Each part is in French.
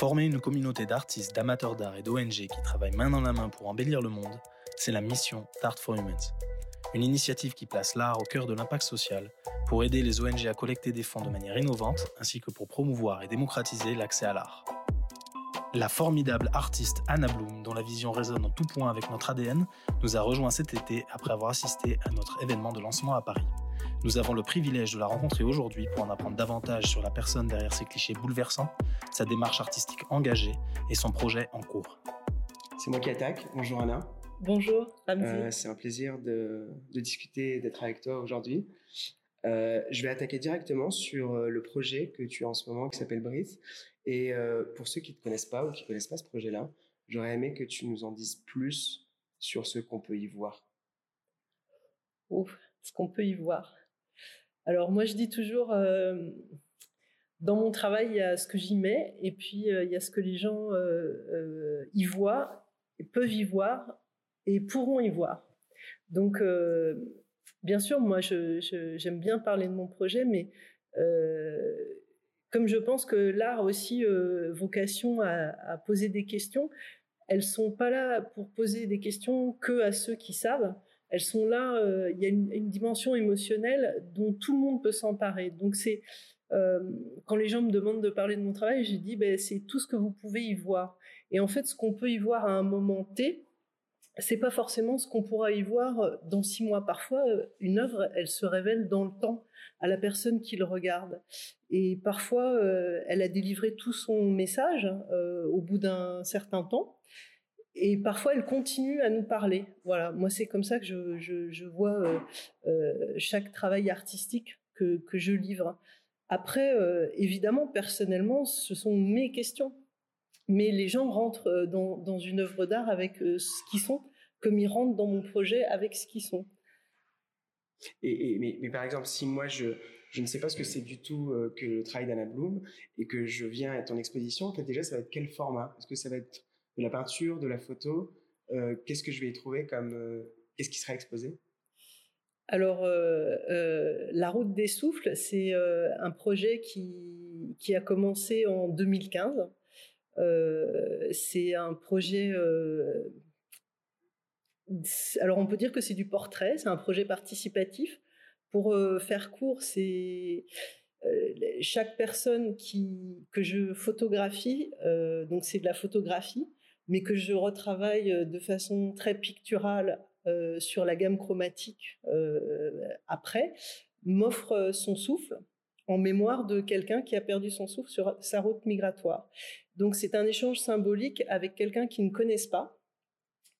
Former une communauté d'artistes, d'amateurs d'art et d'ONG qui travaillent main dans la main pour embellir le monde, c'est la mission d'Art for Humans. Une initiative qui place l'art au cœur de l'impact social pour aider les ONG à collecter des fonds de manière innovante ainsi que pour promouvoir et démocratiser l'accès à l'art. La formidable artiste Anna Bloom, dont la vision résonne en tout point avec notre ADN, nous a rejoint cet été après avoir assisté à notre événement de lancement à Paris. Nous avons le privilège de la rencontrer aujourd'hui pour en apprendre davantage sur la personne derrière ces clichés bouleversants, sa démarche artistique engagée et son projet en cours. C'est moi qui attaque. Bonjour Anna. Bonjour, euh, c'est un plaisir de, discuter et d'être avec toi aujourd'hui. Euh, je vais attaquer directement sur euh, le projet que tu as en ce moment qui s'appelle Breathe. Et pour ceux qui ne te connaissent pas ou qui ne connaissent pas ce projet-là, j'aurais aimé que tu nous en dises plus sur ce qu'on peut y voir. Ouf, ce qu'on peut y voir. Alors moi je dis toujours, dans mon travail il y a ce que j'y mets et puis il y a ce que les gens y voient et peuvent y voir et pourront y voir. Donc, euh, bien sûr, moi, j'aime je, bien parler de mon projet, mais euh, comme je pense que l'art a aussi euh, vocation à, à, poser des questions, elles sont pas là pour poser des questions que à ceux qui savent. Elles sont là. Euh, il y a une, dimension émotionnelle dont tout le monde peut s'emparer. Donc c'est euh, quand les gens me demandent de parler de mon travail, j'ai dit ben c'est tout ce que vous pouvez y voir. Et en fait, ce qu'on peut y voir à un moment T, c'est pas forcément ce qu'on pourra y voir dans six mois. Parfois, une œuvre, elle se révèle dans le temps à la personne qui le regarde. Et parfois, euh, elle a délivré tout son message euh, au bout d'un certain temps. Et parfois, elle continue à nous parler. Voilà, moi, c'est comme ça que je, vois euh, euh chaque travail artistique que, que je livre. Après, évidemment, personnellement, ce sont mes questions mais les gens rentrent euh, dans, une œuvre d'art avec euh, ce qu'ils sont, comme ils rentrent dans mon projet avec ce qu'ils sont. Et, mais, par exemple, si moi je, je ne sais pas ce que c'est du tout euh, que le travail d'Anna Bloom et que je viens à ton exposition, déjà ça va être quel format? Est-ce que ça va être de la peinture, de la photo Qu'est-ce que je vais y trouver comme Qu'est-ce qui sera exposé? Alors, la route des souffles, c'est un projet qui, qui a commencé en 2015 euh, c'est un projet. Euh, alors on peut dire que c'est du portrait, c'est un projet participatif. Pour euh, faire court, c'est chaque personne qui que je photographie, donc c'est de la photographie, mais que je retravaille de façon très picturale sur la gamme chromatique après, m'offre son souffle en mémoire de quelqu'un qui a perdu son souffle sur sa route migratoire. Donc c'est un échange symbolique avec quelqu'un qui ne connaissent pas,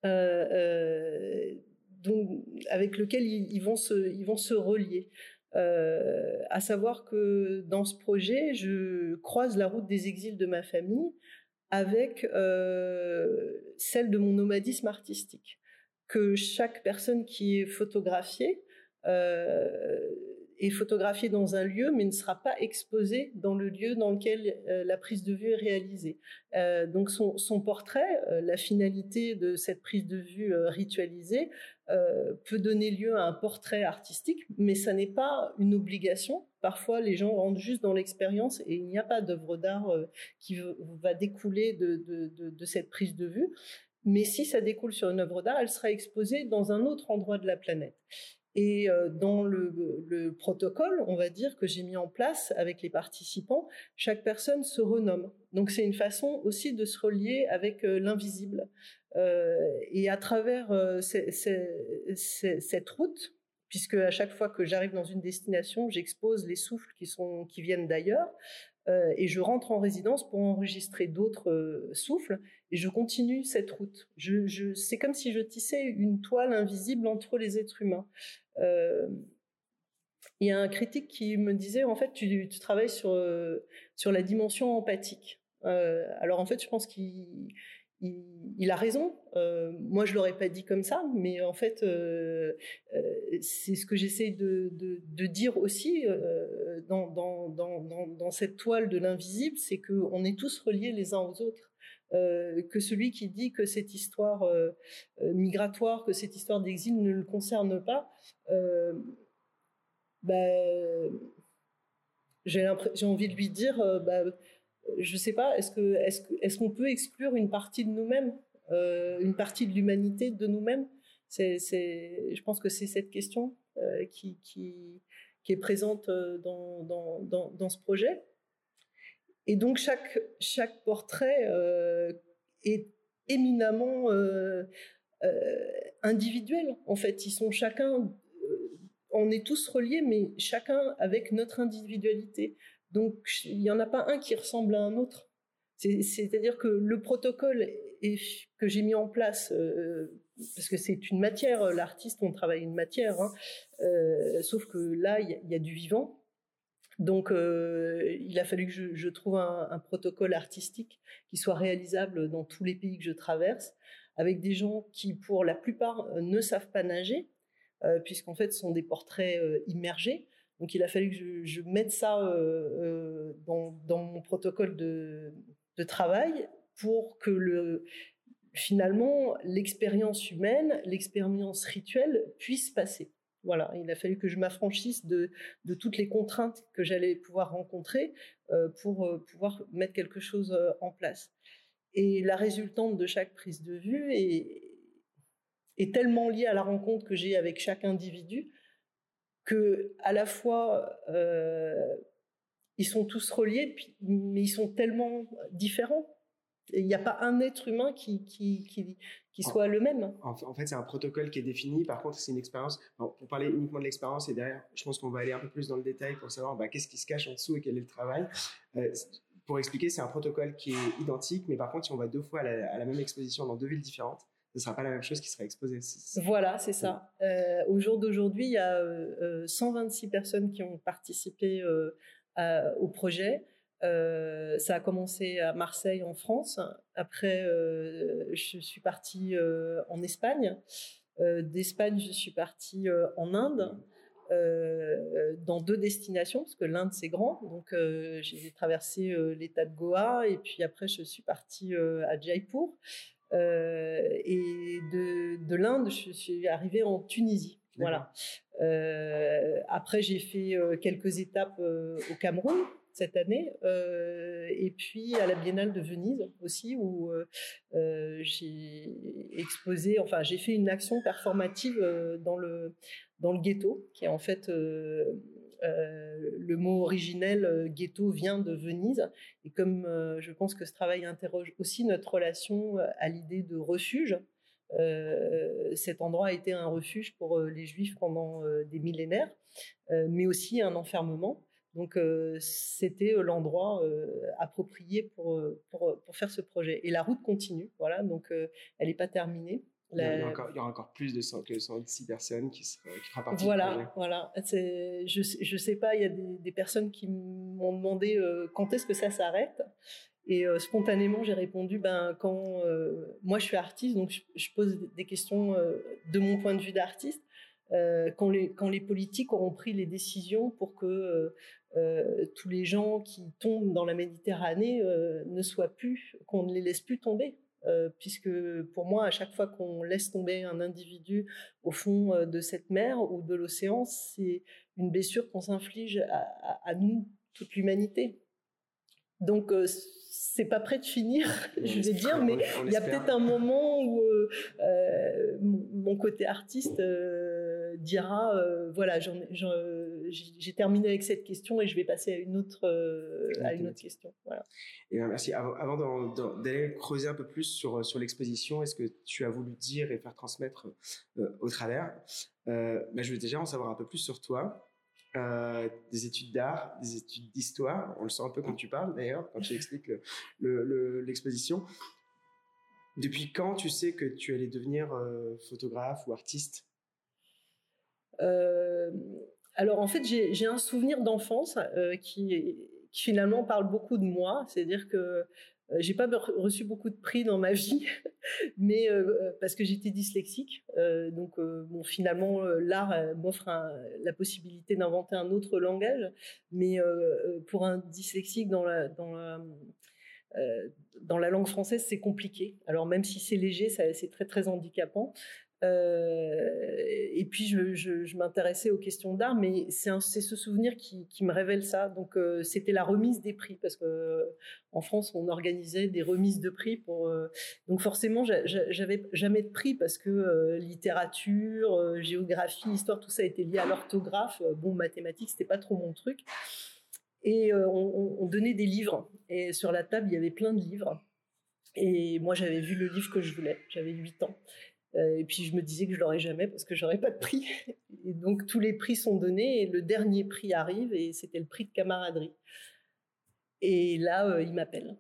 euh, euh, donc avec lequel ils, vont se, ils vont se relier. Euh, à savoir que dans ce projet, je croise la route des exils de ma famille avec euh, celle de mon nomadisme artistique. Que chaque personne qui est photographiée euh, est photographié dans un lieu, mais ne sera pas exposé dans le lieu dans lequel euh, la prise de vue est réalisée. Donc son, son portrait, la finalité de cette prise de vue ritualisée, peut donner lieu à un portrait artistique, mais ça n'est pas une obligation. Parfois, les gens rentrent juste dans l'expérience et il n'y a pas d'œuvre d'art qui va découler de, cette prise de vue. Mais si ça découle sur une œuvre d'art, elle sera exposée dans un autre endroit de la planète. Et euh, dans le, le, protocole, on va dire que j'ai mis en place avec les participants, chaque personne se renomme. Donc c'est une façon aussi de se relier avec euh, l'invisible. Euh, et à travers euh, cette route, puisque à chaque fois que j'arrive dans une destination, j'expose les souffles qui sont qui viennent d'ailleurs, euh, et je rentre en résidence pour enregistrer d'autres euh, souffles et je continue cette route. C'est comme si je tissais une toile invisible entre les êtres humains. Euh, il y a un critique qui me disait en fait tu, tu travailles sur sur la dimension empathique. alors en fait je pense qu'il il, a raison. Euh, moi, je l'aurais pas dit comme ça, mais en fait, euh, euh, c'est ce que j'essaie de, dire aussi dans, cette toile de l'invisible, c'est que on est tous reliés les uns aux autres. Que celui qui dit que cette histoire migratoire, que cette histoire d'exil ne le concerne pas, bah, j'ai envie de lui dire, bah, je ne sais pas, est-ce qu'on peut exclure une partie de nous-mêmes, une partie de l'humanité de nous-mêmes? Je pense que c'est cette question qui, qui, est présente dans, dans, ce projet. Et donc chaque, chaque portrait est éminemment individuel. En fait, ils sont chacun on est tous reliés, mais chacun avec notre individualité. Donc, il n'y en a pas un qui ressemble à un autre. C'est-à-dire que le protocole que j'ai mis en place, euh, parce que c'est une matière, l'artiste, on travaille une matière, hein, euh, sauf que là, il y, a du vivant. Donc, euh, il a fallu que je, trouve un, protocole artistique qui soit réalisable dans tous les pays que je traverse, avec des gens qui, pour la plupart, ne savent pas nager, puisqu'en fait, ce sont des portraits immergés. Donc, il a fallu que je, mette ça euh, dans, mon protocole de, travail pour que le, finalement l'expérience humaine, l'expérience rituelle puisse passer. Voilà, il a fallu que je m'affranchisse de, toutes les contraintes que j'allais pouvoir rencontrer pour pouvoir mettre quelque chose en place. Et la résultante de chaque prise de vue est, tellement lié à la rencontre que j'ai avec chaque individu que à la fois euh, ils sont tous reliés, mais ils sont tellement différents. Il n'y a pas un être humain qui, qui, qui, soit le même. En, fait, c'est un protocole qui est défini. Par contre, c'est une expérience. pour parler uniquement de l'expérience, et derrière, je pense qu'on va aller un peu plus dans le détail pour savoir bah, qu'est-ce qui se cache en dessous et quel est le travail. Euh, pour expliquer, c'est un protocole qui est identique, mais par contre, si on va deux fois à la, à la même exposition dans deux villes différentes, ce ne sera pas la même chose qui sera exposée. Voilà, c'est ça. Euh, au jour d'aujourd'hui, il y a 126 euh, euh, personnes qui ont participé au projet. ça a commencé à Marseille, en France. Après, je suis partie en Espagne. D'Espagne, je suis partie en Inde. dans deux destinations, parce que l'Inde c'est grand. Donc j'ai traversé l'État de Goa et puis après je suis partie à Jaipur. Euh, et de, de l'Inde, je suis arrivée en Tunisie. Voilà. Euh, après, j'ai fait euh, quelques étapes au Cameroun cette année, et puis à la Biennale de Venise aussi, où j'ai exposé, enfin j'ai fait une action performative dans le dans le ghetto, qui est en fait le mot originel euh, ghetto vient de Venise. Et comme euh, je pense que ce travail interroge aussi notre relation à l'idée de refuge, cet endroit a été un refuge pour les juifs pendant des millénaires, mais aussi un enfermement. Donc c'était l'endroit approprié pour, pour, pour, faire ce projet. Et la route continue, voilà, donc elle n'est pas terminée. Il, y a encore, il, y aura encore plus de 100, que 106 personnes qui, sera, qui fera partie voilà, du projet. Voilà, je ne sais pas, il y a des, des personnes qui m'ont demandé euh, quand est-ce que ça s'arrête. Et euh, spontanément, j'ai répondu, ben, quand euh, moi je suis artiste, donc je, pose des questions de mon point de vue d'artiste. quand, les, quand les politiques auront pris les décisions pour que tous les gens qui tombent dans la Méditerranée ne soient plus, qu'on ne les laisse plus tomber. Euh, puisque pour moi, à chaque fois qu'on laisse tomber un individu au fond euh, de cette mer ou de l'océan, c'est une blessure qu'on s'inflige à, nous, toute l'humanité. Donc, euh, c'est pas prêt de finir, je vais dire, mais il y a peut-être un moment où mon côté artiste dira voilà, j'ai terminé avec cette question et je vais passer à une autre, à une autre question. Voilà. Et ben, merci. Avant, d'aller creuser un peu plus sur, sur l'exposition, est-ce que tu as voulu dire et faire transmettre au travers? Ben, Je veux déjà en savoir un peu plus sur toi. des études d'art, des études d'histoire. On le sent un peu quand tu parles d'ailleurs, quand tu expliques l'exposition. Depuis quand tu sais que tu allais devenir photographe ou artiste? Euh, alors en fait, j'ai un souvenir d'enfance euh, qui, finalement parle beaucoup de moi, c'est-à-dire que euh, j'ai pas reçu beaucoup de prix dans ma vie, mais parce que j'étais dyslexique. donc, finalement, l'art m'offre la possibilité d'inventer un autre langage. Mais pour un dyslexique dans la, dans la, dans la langue française, c'est compliqué. Alors, même si c'est léger, c'est très, très handicapant. Et puis je, m'intéressais aux questions d'art, mais c'est ce souvenir qui, me révèle ça. Donc c'était la remise des prix parce que en France on organisait des remises de prix pour. donc forcément j'avais jamais de prix parce que littérature, géographie, histoire, tout ça était lié à l'orthographe. Bon mathématiques c'était pas trop mon truc. Et on, on donnait des livres et sur la table il y avait plein de livres. Et moi, j'avais vu le livre que je voulais. J'avais 8 ans. Euh, et puis, je me disais que je l'aurais jamais parce que j'aurais pas de prix. Et donc, tous les prix sont donnés et le dernier prix arrive et c'était le prix de camaraderie. Et là, euh, il m'appelle.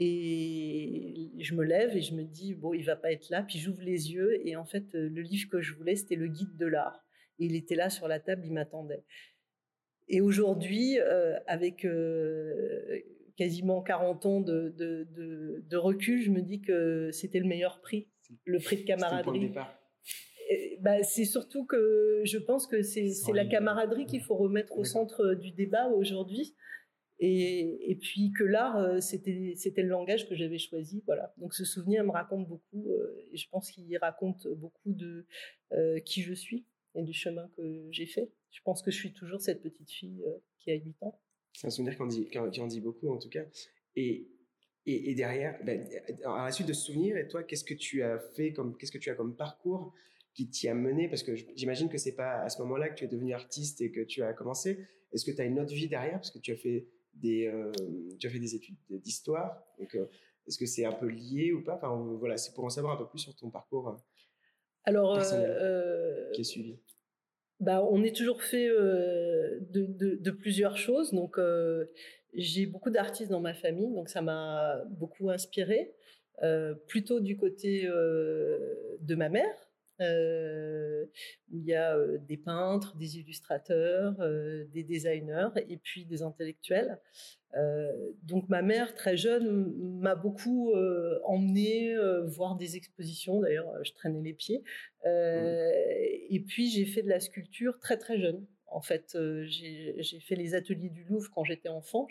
Et je me lève et je me dis, bon, il va pas être là. Puis j'ouvre les yeux et en fait, euh, le livre que je voulais, c'était le guide de l'art. Et il était là sur la table, il m'attendait. Et aujourd'hui, avec quasiment 40 ans de, de, recul, je me dis que c'était le meilleur prix, le prix de camaraderie. Bah, c'est surtout que je pense que c'est la camaraderie qu'il faut remettre au centre du débat aujourd'hui. Et, et, puis que l'art, euh, c'était le langage que j'avais choisi. Voilà. Donc ce souvenir me raconte beaucoup, euh, et je pense qu'il raconte beaucoup de euh, qui je suis et du chemin que j'ai fait. Je pense que je suis toujours cette petite fille qui a 8 ans. C'est un souvenir qui en, dit, qui en dit beaucoup, en tout cas. Et, et, derrière, ben, à la suite de ce souvenir, et toi, qu'est-ce que tu as fait comme, qu'est-ce que tu as comme parcours qui t'y a mené? Parce que j'imagine que c'est pas à ce moment-là que tu es devenu artiste et que tu as commencé. Est-ce que tu as une autre vie derrière? Parce que tu as fait des, euh, tu as fait des études d'histoire. Donc, euh, est-ce que c'est un peu lié ou pas? Enfin, voilà, c'est pour en savoir un peu plus sur ton parcours. Euh, Alors, qui est suivi. Bah, on est toujours fait euh, de, plusieurs choses. Donc, euh, j'ai beaucoup d'artistes dans ma famille, donc ça m'a beaucoup inspiré. Euh, plutôt du côté de ma mère, où il y a des peintres, des illustrateurs, des designers et puis des intellectuels. donc ma mère, très jeune, m'a beaucoup emmené voir des expositions. D'ailleurs, je traînais les pieds. Mmh. Et puis j'ai fait de la sculpture très très jeune. En fait, j'ai fait les ateliers du Louvre quand j'étais enfant.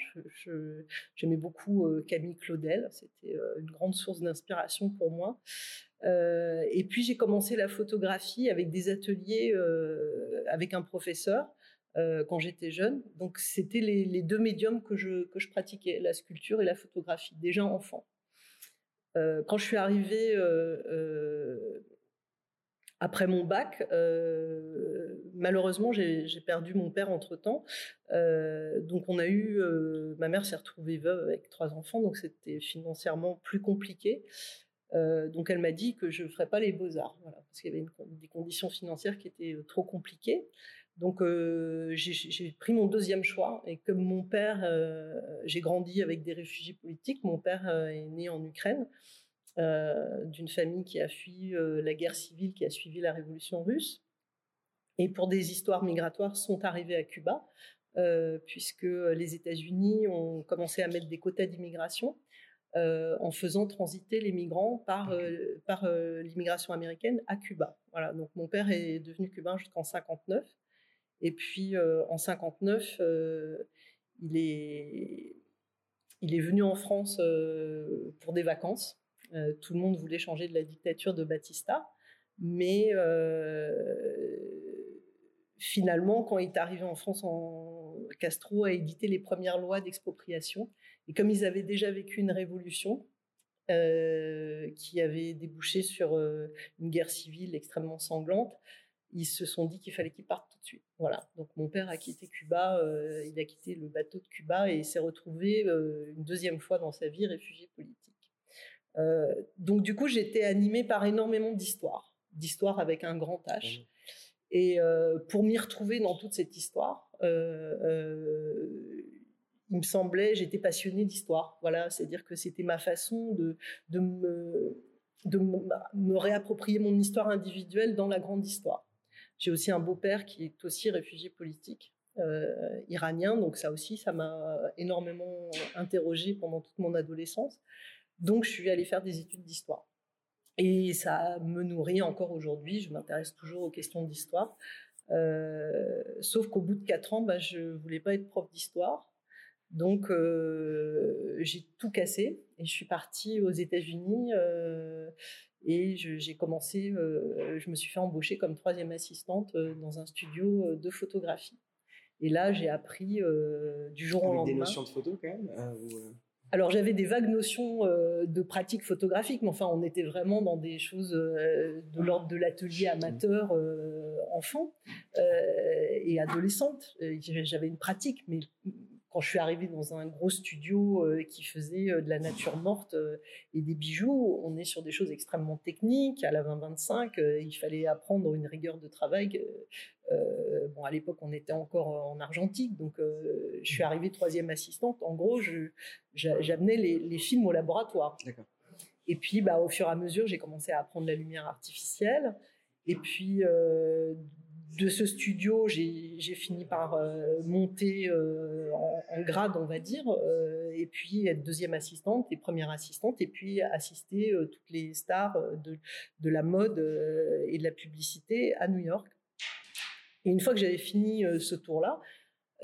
J'aimais beaucoup Camille Claudel. C'était une grande source d'inspiration pour moi. Euh, et puis j'ai commencé la photographie avec des ateliers euh, avec un professeur euh, quand j'étais jeune. Donc c'était les, deux médiums que je, que je pratiquais, la sculpture et la photographie, déjà enfant. quand je suis arrivée après mon bac, malheureusement, j'ai perdu mon père entre-temps. donc on a eu, ma mère s'est retrouvée veuve avec trois enfants, donc c'était financièrement plus compliqué. Euh, donc elle m'a dit que je ne ferais pas les beaux-arts, parce qu'il y avait des conditions financières qui étaient euh, trop compliquées. Donc euh, j'ai pris mon deuxième choix, et comme mon père, j'ai grandi avec des réfugiés politiques, mon père est né en Ukraine, d'une famille qui a fui la guerre civile qui a suivi la révolution russe, et pour des histoires migratoires sont arrivés à Cuba, puisque les États-Unis ont commencé à mettre des quotas d'immigration. Euh, en faisant transiter les migrants par, euh, par euh, l'immigration américaine à Cuba. Voilà, donc mon père est devenu cubain jusqu'en 59. Et puis en 59, il, est, il est venu en France pour des vacances. tout le monde voulait changer de la dictature de Batista. Mais finalement, quand il est arrivé en France, Castro a édité les premières lois d'expropriation et comme ils avaient déjà vécu une révolution euh, qui avait débouché sur euh, une guerre civile extrêmement sanglante, ils se sont dit qu'il fallait qu'ils partent tout de suite. Voilà. Donc mon père a quitté Cuba, euh, il a quitté le bateau de Cuba et s'est retrouvé une deuxième fois dans sa vie réfugié politique. donc du coup, j'étais animée par énormément d'histoires, d'histoires avec un grand H. Et pour m'y retrouver dans toute cette histoire, il me semblait, j'étais passionnée d'histoire. Voilà, c'est-à-dire que c'était ma façon de, de, me, de me réapproprier mon histoire individuelle dans la grande histoire. J'ai aussi un beau-père qui est aussi réfugié politique. Euh, iranien, donc ça aussi, ça m'a énormément interrogée pendant toute mon adolescence. Donc, je suis allée faire des études d'histoire. Et ça me nourrit encore aujourd'hui. Je m'intéresse toujours aux questions d'histoire. Euh, sauf qu'au bout de quatre ans, bah, je voulais pas être prof d'histoire. Donc euh, j'ai tout cassé et je suis partie aux États-Unis. Euh, Et j'ai commencé, je me suis fait embaucher comme troisième assistante dans un studio de photographie. Et là, j'ai appris du jour au lendemain. Des notions de photo quand même alors j'avais des vagues notions euh, de pratique photographique, mais enfin on était vraiment dans des choses euh, de l'ordre de l'atelier amateur euh, enfant et adolescente. J'avais une pratique, mais quand je suis arrivée dans un gros studio qui faisait de la nature morte et des bijoux, on est sur des choses extrêmement techniques. À la 2025, il fallait apprendre une rigueur de travail euh, bon, à l'époque, on était encore en argentique, donc euh, je suis arrivée troisième assistante. En gros, j'amenais les, films au laboratoire. Et puis, bah, au fur et à mesure, j'ai commencé à apprendre la lumière artificielle. Et puis, euh, de ce studio, j'ai fini par monter en, grade, on va dire, et puis être deuxième assistante et première assistante, et puis assister toutes les stars de, la mode et de la publicité à New York. Et une fois que j'avais fini euh, ce tour-là,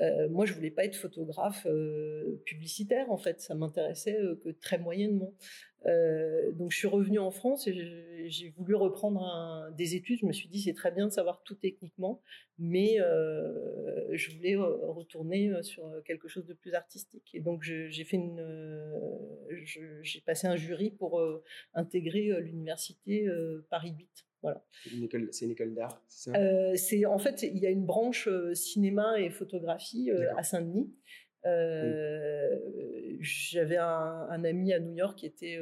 euh, moi, je voulais pas être photographe euh, publicitaire, en fait. Ça m'intéressait que très moyennement. donc, je suis revenue en France et j'ai voulu reprendre des études. Je me suis dit, c'est très bien de savoir tout techniquement, mais je voulais retourner sur quelque chose de plus artistique. Et donc, j'ai j'ai passé un jury pour intégrer l'université Paris 8. Voilà. C'est une école, d'art, c'est ça? Euh, C'est en fait il y a une branche euh, cinéma et photographie euh, à Saint-Denis. J'avais un, ami à New York qui était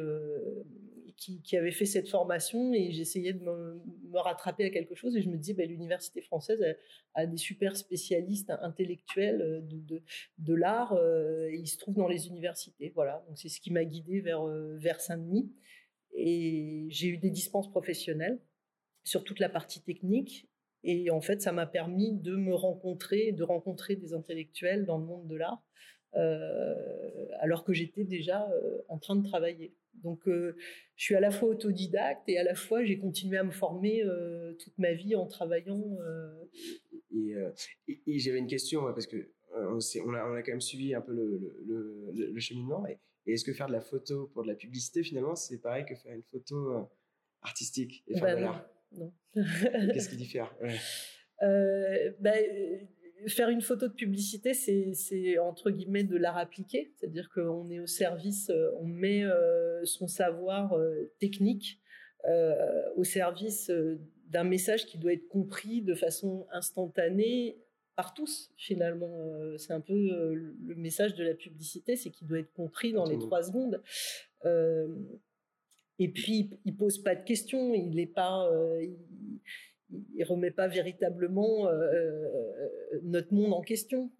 qui, avait fait cette formation et j'essayais de me, rattraper à quelque chose et je me disais ben, l'université française a, des super spécialistes intellectuels de, de, l'art et ils se trouvent dans les universités. Voilà, donc c'est ce qui m'a guidée vers, vers Saint-Denis et j'ai eu des dispenses professionnelles sur toute la partie technique. Et en fait, ça m'a permis de me rencontrer, de rencontrer des intellectuels dans le monde de l'art, euh, alors que j'étais déjà euh, en train de travailler. Donc, euh, je suis à la fois autodidacte et à la fois j'ai continué à me former toute ma vie en travaillant. Et, et, j'avais une question parce que on, on, a, on, a, quand même suivi un peu le, le, cheminement. Et, est-ce que faire de la photo pour de la publicité, finalement, c'est pareil que faire une photo artistique et faire de bah l'art? Non. Qu'est-ce qui diffère? Euh, bah, euh, Faire une photo de publicité, c'est entre guillemets de l'art appliqué, c'est-à-dire qu'on est au service, euh, on met son savoir technique au service d'un message qui doit être compris de façon instantanée par tous finalement. c'est un peu le message de la publicité, c'est qu'il doit être compris dans les trois secondes. Et puis, il pose pas de questions, il n'est pas, euh, il, remet pas véritablement euh, euh, notre monde en question.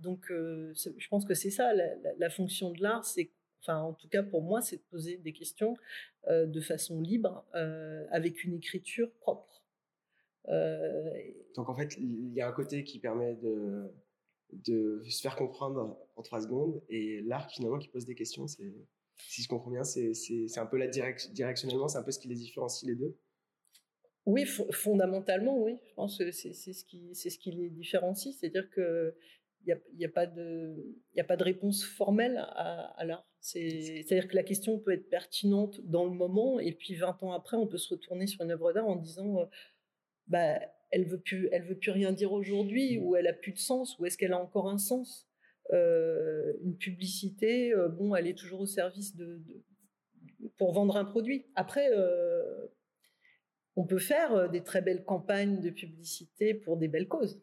donc, je pense que c'est ça la, fonction de l'art, c'est, enfin, en tout cas pour moi, c'est de poser des questions de façon libre, avec une écriture propre. Donc, en fait, il y a un côté qui permet de de se faire comprendre en trois secondes et l'art finalement qui pose des questions, c'est si je comprends bien, c'est un peu la directionnellement, c'est un peu ce qui les différencie les deux? Oui, fondamentalement, oui. Je pense que c'est ce qui ce qui les différencie, c'est-à-dire que il n'y a, a, pas de a pas de réponse formelle à, l'art. C'est-à-dire que la question peut être pertinente dans le moment et puis 20 ans après, on peut se retourner sur une œuvre d'art en disant euh, bah elle veut plus veut plus rien dire aujourd'hui ou elle a plus de sens ou est-ce qu'elle a encore un sens? Une publicité, euh, bon, elle est toujours au service de, pour vendre un produit. Après, euh, on peut faire des très belles campagnes de publicité pour des belles causes.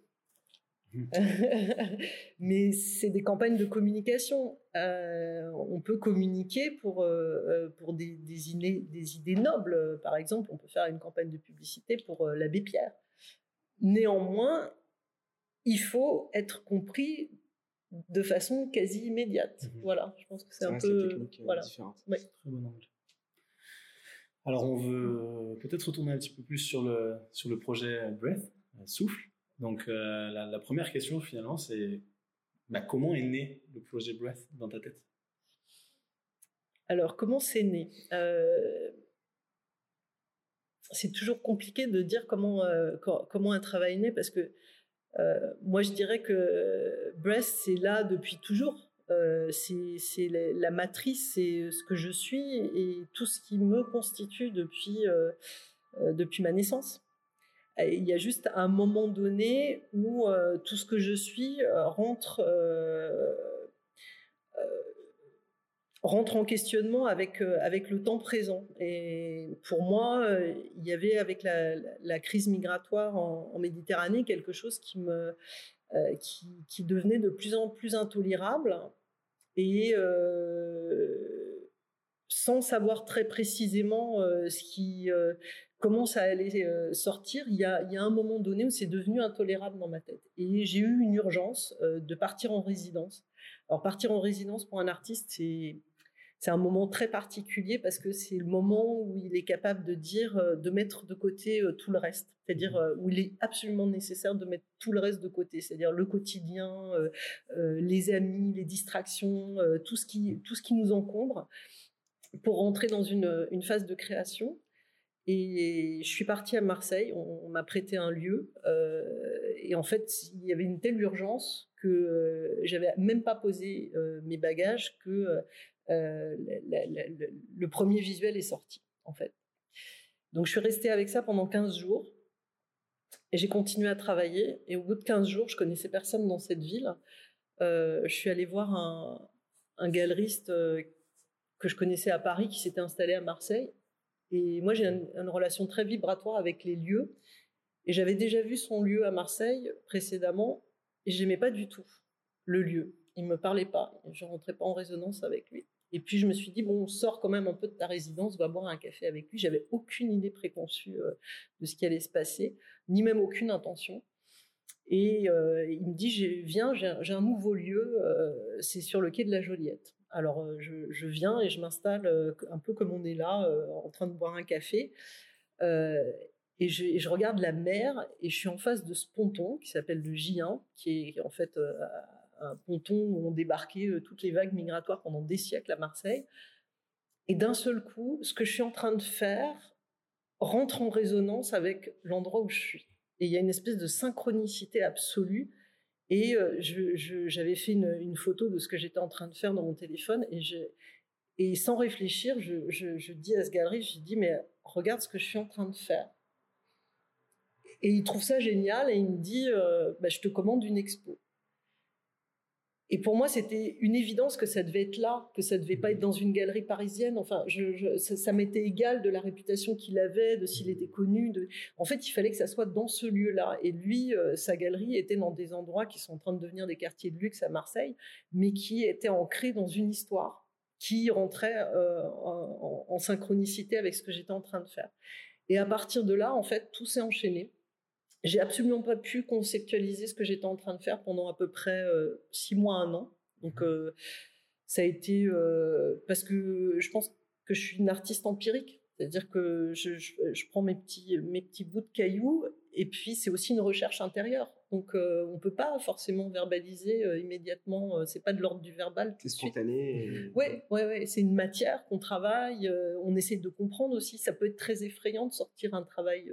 Mmh. Mais c'est des campagnes de communication. on peut communiquer pour, pour des, des, des, idées nobles. Par exemple, on peut faire une campagne de publicité pour l'abbé Pierre. Néanmoins, il faut être compris de façon quasi immédiate. Mhm. Voilà, je pense que c'est un peu euh, voilà. différent. Très bon angle. Alors on veut peut-être retourner un petit peu plus sur le sur le projet Breath, euh, souffle. Donc euh, la, première question finalement c'est bah, comment est né le projet Breath dans ta tête? Alors comment c'est né? C'est toujours compliqué de dire comment comment un travail est né parce que euh, moi, je dirais que Breast, c'est là depuis toujours. c'est la, matrice, c'est ce que je suis et tout ce qui me constitue depuis, depuis ma naissance. Il y a juste un moment donné où tout ce que je suis rentre rentre en questionnement avec, euh, avec le temps présent. Et pour moi, euh, il y avait avec la, crise migratoire en, Méditerranée quelque chose qui, me, euh, qui, devenait de plus en plus intolérable. Et sans savoir très précisément ce qui, comment ça allait sortir, il y, a, il y a un moment donné où c'est devenu intolérable dans ma tête. Et j'ai eu une urgence de partir en résidence. Alors partir en résidence pour un artiste, c'est c'est un moment très particulier parce que c'est le moment où il est capable de dire, euh, de mettre de côté euh, tout le reste. C'est-à-dire mmh. euh, où il est absolument nécessaire de mettre tout le reste de côté. C'est-à-dire le quotidien, les amis, les distractions, tout ce qui, tout ce qui nous encombre pour rentrer dans une, une phase de création. Et je suis partie à Marseille, on, m'a prêté un lieu, et en fait, il y avait une telle urgence que j'avais même pas posé mes bagages que euh, le, premier visuel est sorti, en fait. Donc je suis restée avec ça pendant 15 jours. Et j'ai continué à travailler. Et au bout de 15 jours, je connaissais personne dans cette ville. Euh, je suis allée voir un, galeriste euh, que je connaissais à Paris qui s'était installé à Marseille. Et moi, j'ai une, relation très vibratoire avec les lieux. Et j'avais déjà vu son lieu à Marseille précédemment. Et j'aimais pas du tout le lieu. Il me parlait pas. Je rentrais pas en résonance avec lui. Et puis je me suis dit, bon, on sort quand même un peu de ta résidence, va boire un café avec lui. J'avais aucune idée préconçue euh, de ce qui allait se passer, ni même aucune intention. Et euh, il me dit, viens, j'ai un nouveau lieu, euh, c'est sur le quai de la Joliette. Alors je, viens et je m'installe un peu comme on est là, en train de boire un café. Et je, et je, regarde la mer et je suis en face de ce ponton qui s'appelle le J1, qui est en fait un ponton où ont débarqué euh, toutes les vagues migratoires pendant des siècles à Marseille. Et d'un seul coup, ce que je suis en train de faire rentre en résonance avec l'endroit où je suis. Et il y a une espèce de synchronicité absolue. Et euh, j'avais fait une, photo de ce que j'étais en train de faire dans mon téléphone. Et, sans réfléchir, je, dis à ce galerie, je dis, mais regarde ce que je suis en train de faire. Et il trouve ça génial et il me dit, euh, bah, je te commande une expo. Et pour moi, c'était une évidence que ça devait être là, que ça devait pas être dans une galerie parisienne. Enfin, ça, m'était égal de la réputation qu'il avait, de s'il était connu. En fait, il fallait que ça soit dans ce lieu-là. Et lui, euh, sa galerie était dans des endroits qui sont en train de devenir des quartiers de luxe à Marseille, mais qui étaient ancrés dans une histoire qui rentrait euh, en synchronicité avec ce que j'étais en train de faire. Et à partir de là, en fait, tout s'est enchaîné j'ai absolument pas pu conceptualiser ce que j'étais en train de faire pendant à peu près euh, six mois, un an. Donc, euh, ça a été euh, parce que je pense que je suis une artiste empirique, c'est-à-dire que je, je, prends mes petits, mes petits bouts de cailloux et puis c'est aussi une recherche intérieure. Donc, on peut pas forcément verbaliser immédiatement. c'est pas de l'ordre du verbal. C'est spontané. Oui, Ouais, ouais, C'est une matière qu'on travaille. on essaie de comprendre aussi. Ça peut être très effrayant de sortir un travail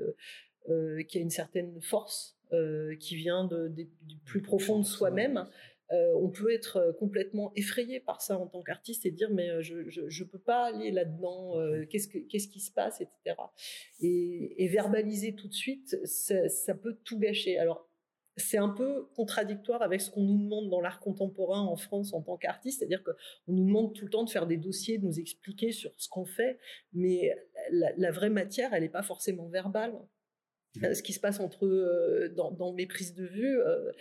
euh, qui a une certaine force euh, qui vient de, du plus profond de soi-même. Euh, on peut être complètement effrayé par ça en tant qu'artiste et dire mais je ne peux pas aller là-dedans, qu'est-ce, qu'est-ce qui se passe, etc. Et, verbaliser tout de suite, ça, ça, peut tout gâcher. Alors c'est un peu contradictoire avec ce qu'on nous demande dans l'art contemporain en France en tant qu'artiste, c'est-à-dire qu'on nous demande tout le temps de faire des dossiers, de nous expliquer sur ce qu'on fait, mais la, la vraie matière, elle n'est pas forcément verbale. Euh, ce qui se passe entre euh, dans, mes prises de vue, euh,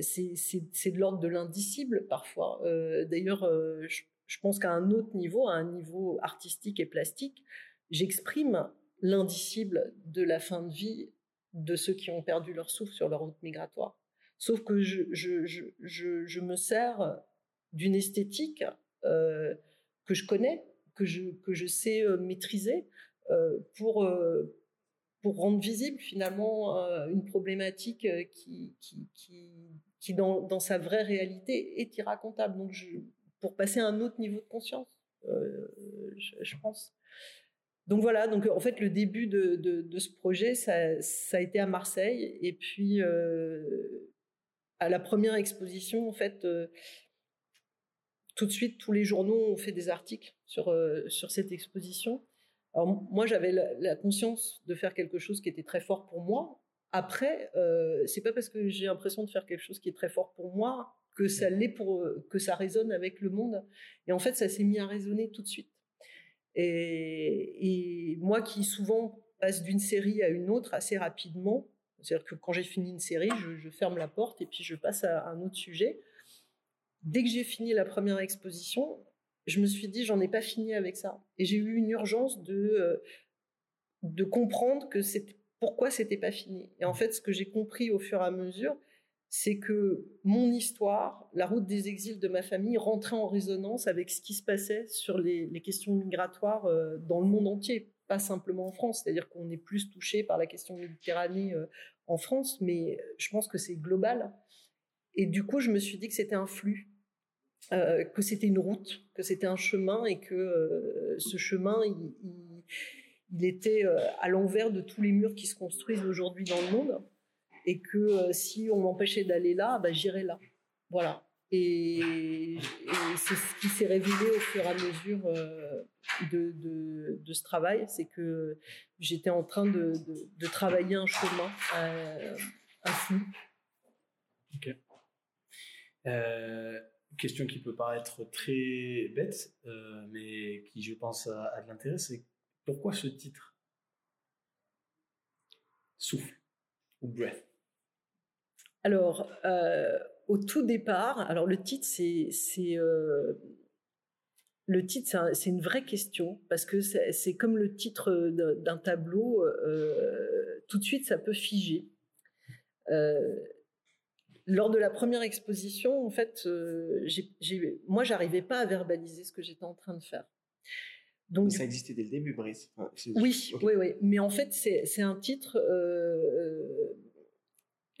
c'est de l'ordre de l'indicible parfois. D'ailleurs, je, pense qu'à un autre niveau, à un niveau artistique et plastique, j'exprime l'indicible de la fin de vie de ceux qui ont perdu leur souffle sur leur route migratoire. Sauf que je, me sers d'une esthétique que je connais, que je, sais maîtriser pour, pour rendre visible finalement euh, une problématique euh, qui, qui, qui, qui dans, sa vraie réalité est irracontable. Donc, pour passer à un autre niveau de conscience, euh, je, pense. Donc voilà, donc en fait le début de, de, de ce projet, ça, ça, a été à Marseille et puis à la première exposition, en fait, tout de suite, tous les journaux ont fait des articles sur, sur cette exposition. Alors moi, j'avais la, conscience de faire quelque chose qui était très fort pour moi. Après, euh, c'est pas parce que j'ai l'impression de faire quelque chose qui est très fort pour moi que ça l'est pour que ça résonne avec le monde. Et en fait, ça s'est mis à résonner tout de suite. Et, moi qui souvent passe d'une série à une autre assez rapidement, c'est-à-dire que quand j'ai fini une série, je, ferme la porte et puis je passe à un autre sujet. Dès que j'ai fini la première exposition, je me suis dit, j'en ai pas fini avec ça. Et j'ai eu une urgence de, euh, de comprendre que c'était pourquoi c'était pas fini. Et en fait, ce que j'ai compris au fur et à mesure, c'est que mon histoire, la route des exils de ma famille, rentrait en résonance avec ce qui se passait sur les, questions migratoires euh, dans le monde entier, pas simplement en France. C'est-à-dire qu'on est plus touché par la question Méditerranée euh, en France, mais je pense que c'est global. Et du coup, je me suis dit que c'était un flux, euh, que c'était une route, que c'était un chemin et que ce chemin, il était à l'envers de tous les murs qui se construisent aujourd'hui dans le monde et que euh, si on m'empêchait d'aller là, bah, j'irais là. Voilà. Et, c'est ce qui s'est révélé au fur et à mesure euh, de, ce travail, c'est que j'étais en train de, travailler un chemin, euh, un flou. Ok. Question qui peut paraître très bête, mais qui, je pense, a, de l'intérêt, c'est pourquoi ce titre? Souffle ou breath? Alors, euh, au tout départ, alors le titre, c'est euh, une vraie question parce que c'est comme le titre d'un tableau. Euh, tout de suite, ça peut figer. Lors de la première exposition, en fait, moi, j'arrivais pas à verbaliser ce que j'étais en train de faire. Donc, ça existait dès le début, Brice. oui, oui, oui. Mais en fait, c'est un titre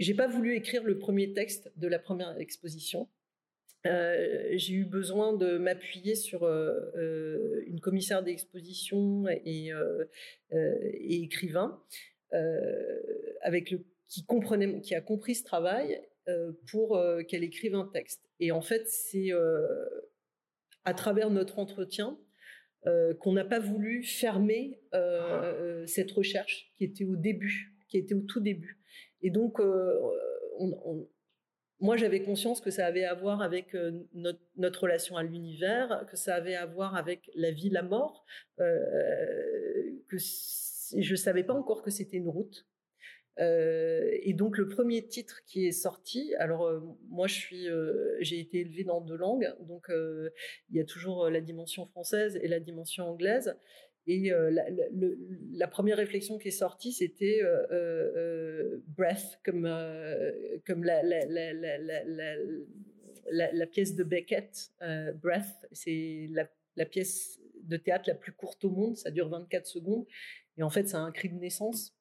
j'ai pas voulu écrire le premier texte de la première exposition. Euh, j'ai eu besoin de m'appuyer sur euh, euh, une commissaire d'exposition et, et, écrivain avec le, qui comprenait, qui a compris ce travail pour qu'elle écrive un texte. Et en fait, c'est à travers notre entretien qu'on n'a pas voulu fermer cette recherche qui était au début, qui était au tout début. Et donc, euh, moi, j'avais conscience que ça avait à voir avec euh, notre, relation à l'univers, que ça avait à voir avec la vie, la mort, euh, que je ne savais pas encore que c'était une route. Et donc le premier titre qui est sorti, alors moi je suis, j'ai été élevée dans deux langues, donc il y a toujours la dimension française et la dimension anglaise. Et euh, la, première réflexion qui est sortie, c'était euh, euh, breath, comme, comme la, la, pièce de Beckett, Breath, c'est la, pièce de théâtre la plus courte au monde, ça dure 24 secondes, et en fait, c'est un cri de naissance.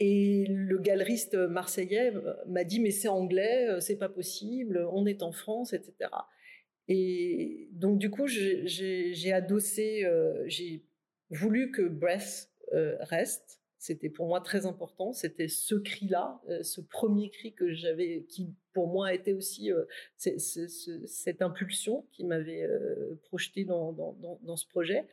Et le galeriste marseillais m'a dit mais c'est anglais, c'est pas possible, on est en France, etc. Et donc, du coup, j'ai adossé, euh, j'ai voulu que Breath euh, reste. C'était pour moi très important. C'était ce cri-là, euh, ce premier cri que j'avais, qui pour moi été aussi cette impulsion qui m'avait projeté dans, dans, ce projet.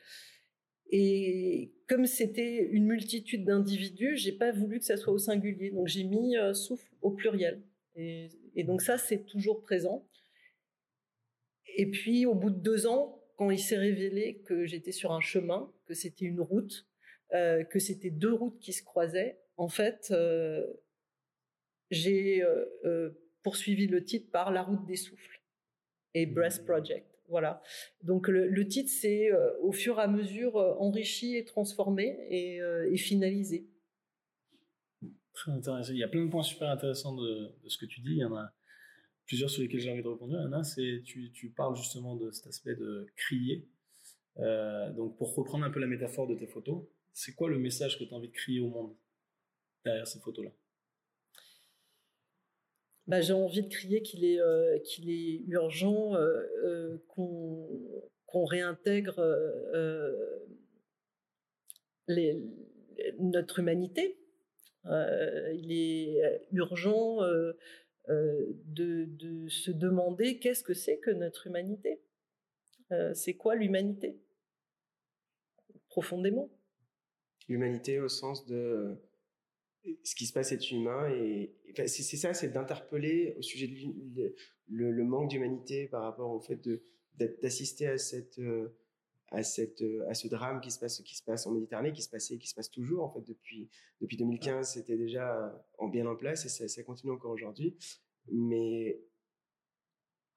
Et comme c'était une multitude d'individus, j'ai pas voulu que ça soit au singulier. Donc j'ai mis souffle au pluriel. Et, donc ça, c'est toujours présent. Et puis, au bout de deux ans, quand il s'est révélé que j'étais sur un chemin, que c'était une route, euh, que c'était deux routes qui se croisaient, en fait, euh, j'ai euh, poursuivi le titre par La route des souffles et Breath Project. Voilà. Donc le, titre s'est au fur et à mesure enrichi et transformé et, finalisé. Très intéressant. Il y a plein de points super intéressants de, ce que tu dis. Il y en a plusieurs sur lesquels j'ai envie de répondre. Un, c'est tu, tu parles justement de cet aspect de crier. Euh, donc, pour reprendre un peu la métaphore de tes photos, c'est quoi le message que tu as envie de crier au monde derrière ces photos-là? Bah, J'ai envie de crier qu'il est, euh, urgent euh, qu'on réintègre notre humanité. il est urgent de, se demander qu'est-ce que c'est que notre humanité C'est quoi l'humanité? Profondément. L'humanité au sens de ce qui se passe est humain et, c'est ça, c'est d'interpeller au sujet de le, manque d'humanité par rapport au fait d'assister à cette à cette à ce drame qui se passe qui se passe en Méditerranée qui se passait qui se passe toujours en fait depuis depuis 2015 c'était déjà en bien en place et ça, continue encore aujourd'hui. Mais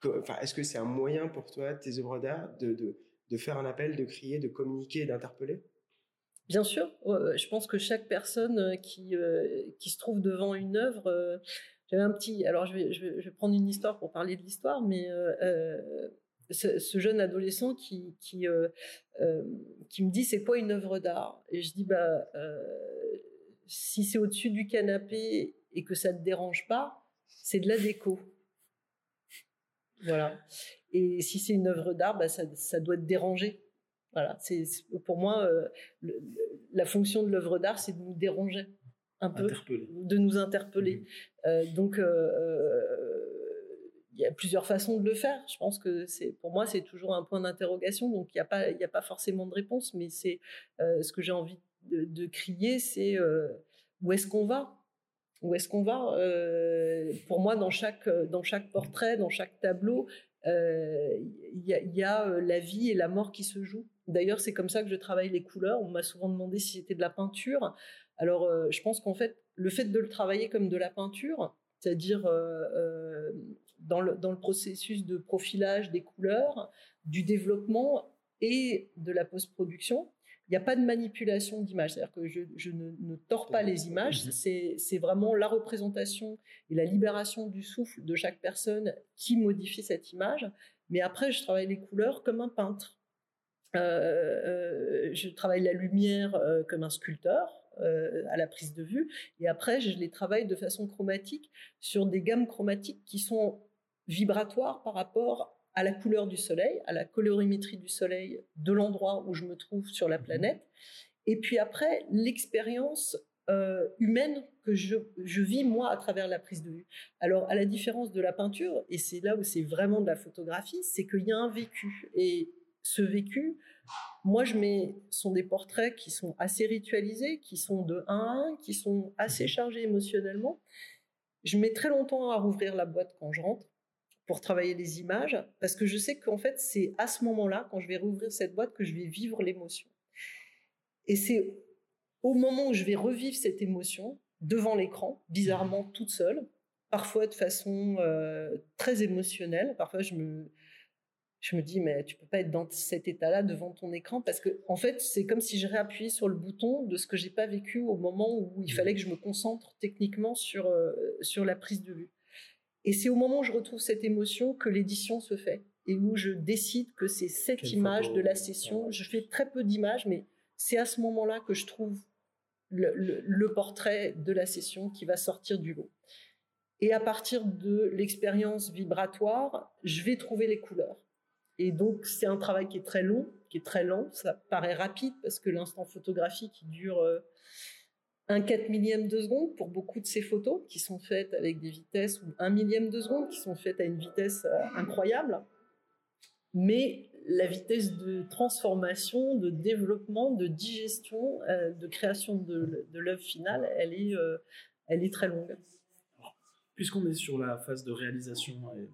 enfin est-ce que c'est un moyen pour toi tes œuvres d'art de, de, de faire un appel de crier de communiquer d'interpeller? Bien sûr, je pense que chaque personne euh, qui, euh, qui se trouve devant une œuvre, euh, j'avais un petit, alors je vais, je vais, prendre une histoire pour parler de l'histoire, mais ce, jeune adolescent qui, qui, qui me dit c'est quoi une œuvre d'art? Et je dis bah si c'est au-dessus du canapé et que ça ne te dérange pas, c'est de la déco. Voilà. Et si c'est une œuvre d'art, bah, ça, ça doit te déranger. Voilà, c'est pour moi euh, la fonction de l'œuvre d'art, c'est de nous déranger un peu, de nous interpeller. Mmh euh, donc euh, il y a plusieurs façons de le faire. Je pense que c'est pour moi c'est toujours un point d'interrogation. Donc il n'y a pas il a pas forcément de réponse, mais c'est ce que j'ai envie de, de crier, c'est où est-ce qu'on va? Où est-ce qu'on va? Pour moi, dans chaque, dans chaque portrait, dans chaque tableau, il y a, y a la vie et la mort qui se jouent. D'ailleurs, c'est comme ça que je travaille les couleurs. On m'a souvent demandé si c'était de la peinture. Alors, euh, je pense qu'en fait, le fait de le travailler comme de la peinture, c'est-à-dire euh, euh, dans, le, dans, le, processus de profilage des couleurs, du développement et de la post-production, il n'y a pas de manipulation d'image. C'est-à-dire que je, je ne, ne, tords pas les images. Mhm. C'est vraiment la représentation et la libération du souffle de chaque personne qui modifie cette image. Mais après, je travaille les couleurs comme un peintre. Euh, euh, je travaille la lumière euh, comme un sculpteur à la prise de vue, et après je les travaille de façon chromatique sur des gammes chromatiques qui sont vibratoires par rapport à la couleur du soleil, à la colorimétrie du soleil de l'endroit où je me trouve sur la mmh. planète, et puis après l'expérience humaine que je, je, vis moi à travers la prise de vue. Alors à la différence de la peinture, et c'est là où c'est vraiment de la photographie, c'est qu'il y a un vécu. Et ce vécu, moi, je mets, sont des portraits qui sont assez ritualisés, qui sont de 1 à 1, qui sont assez mhm. chargés émotionnellement. Je mets très longtemps à rouvrir la boîte quand je rentre pour travailler les images, parce que je sais qu'en fait, c'est à ce moment-là, quand je vais rouvrir cette boîte, que je vais vivre l'émotion. Et c'est au moment où je vais revivre cette émotion, devant l'écran, bizarrement toute seule, parfois de façon euh, très émotionnelle, parfois je me, je me dis mais tu peux pas être dans cet état-là devant ton écran parce que en fait c'est comme si je réappuyais sur le bouton de ce que j'ai pas vécu au moment où il fallait que je me concentre techniquement sur euh, sur la prise de vue. Et c'est au moment où je retrouve cette émotion que l'édition se fait et où je décide que c'est cette image de la session. Je fais très peu d'images, mais c'est à ce moment-là que je trouve le, le portrait de la session qui va sortir du lot. Et à partir de l'expérience vibratoire, je vais trouver les couleurs. Et donc, c'est un travail qui est très long, qui est très lent. Ça paraît rapide parce que l'instant photographique dure euh, un 4 millième de seconde pour beaucoup de ces photos qui sont faites avec des vitesses ou un millième de seconde qui sont faites à une vitesse euh, incroyable. Mais la vitesse de transformation, de développement, de digestion, euh, de création de, l'œuvre finale, elle est, très longue. Puisqu'on est sur la phase de réalisation et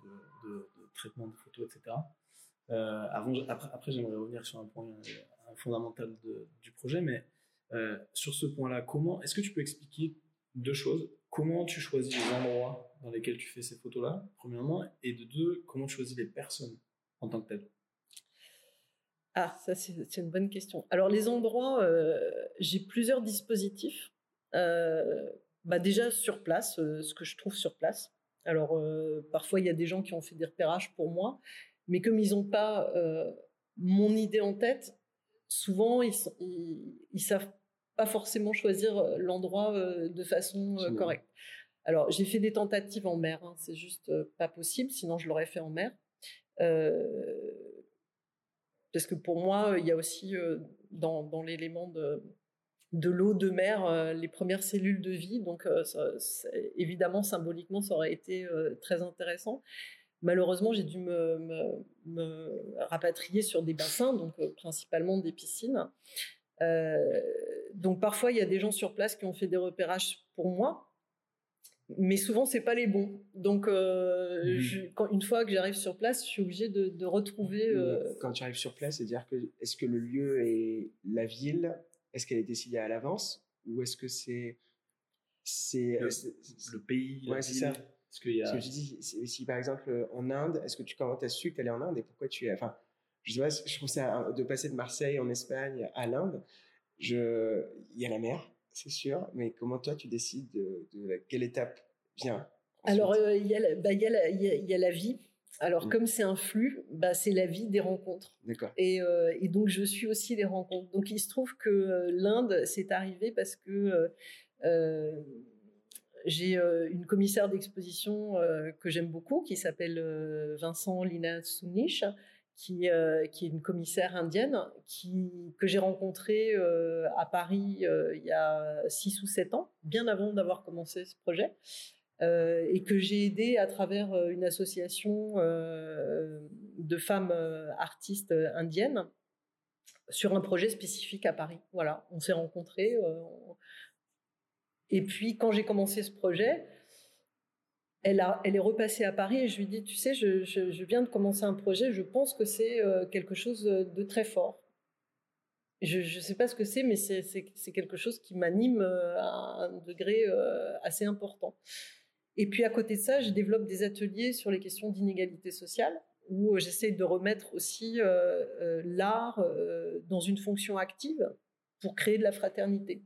de traitement de photos, etc., euh, après, j'aimerais revenir sur un point euh, fondamental du projet, mais euh, sur ce point-là, comment est-ce que tu peux expliquer deux choses? Comment tu choisis les endroits dans lesquels tu fais ces photos-là, premièrement, et de deux, comment tu choisis les personnes en tant que telles? Ah, ça c'est une bonne question. Alors les endroits, j'ai plusieurs dispositifs. bah déjà sur place, ce que je trouve sur place. Alors parfois il y a des gens qui ont fait des repérages pour moi, mais comme ils n'ont pas euh, mon idée en tête, souvent ils, ils, savent pas forcément choisir euh, l'endroit euh, de façon correcte. Alors j'ai fait des tentatives en mer, hein, c'est juste pas possible, sinon je l'aurais fait en mer. parce que pour moi, il y a aussi dans, dans l'élément de, de l'eau de mer les premières cellules de vie. Donc, évidemment, symboliquement, ça aurait été très intéressant. Malheureusement, j'ai dû me, rapatrier sur des bassins, donc principalement des piscines. donc parfois, il y a des gens sur place qui ont fait des repérages pour moi, mais souvent c'est pas les bons. Donc mmh quand, une fois que j'arrive sur place, je suis obligée de, retrouver. Quand tu arrives sur place, c'est-à-dire que est-ce que le lieu est la ville? Est-ce qu'elle est décidée à l'avance? Ou est-ce que c'est c'est le, pays ouais, c'est ça. Ce que, y a... je dis, si par exemple en Inde, est-ce que tu comment as su que tu allais en Inde et pourquoi tu es enfin je sais pas, je trouve ça de passer de Marseille en Espagne à l'Inde, je il y a la mer, c'est sûr, mais comment toi tu décides de, quelle étape vient Alors il y, a la vie alors, mmh. comme c'est un flux, bah, c'est la vie des rencontres. D'accord. Et, euh, donc, je suis aussi les rencontres. Donc, il se trouve que euh, l'Inde, c'est arrivé parce que euh, j'ai une commissaire d'exposition que j'aime beaucoup, qui s'appelle Vincent Lina Sunish, qui, est une commissaire indienne, que j'ai rencontrée à Paris il y a six ou sept ans, bien avant d'avoir commencé ce projet. Euh, et que j'ai aidé à travers euh, une association euh, de femmes artistes indiennes sur un projet spécifique à Paris. Voilà, on s'est rencontrés. Et puis, quand j'ai commencé ce projet, elle, est repassée à Paris et je lui dis, tu sais, je, je, viens de commencer un projet, je pense que c'est quelque chose de très fort. Je ne sais pas ce que c'est, mais c'est quelque chose qui m'anime à un degré assez important. Et puis à côté de ça, je développe des ateliers sur les questions d'inégalité sociale, où euh, j'essaie de remettre aussi euh, euh, l'art dans une fonction active pour créer de la fraternité.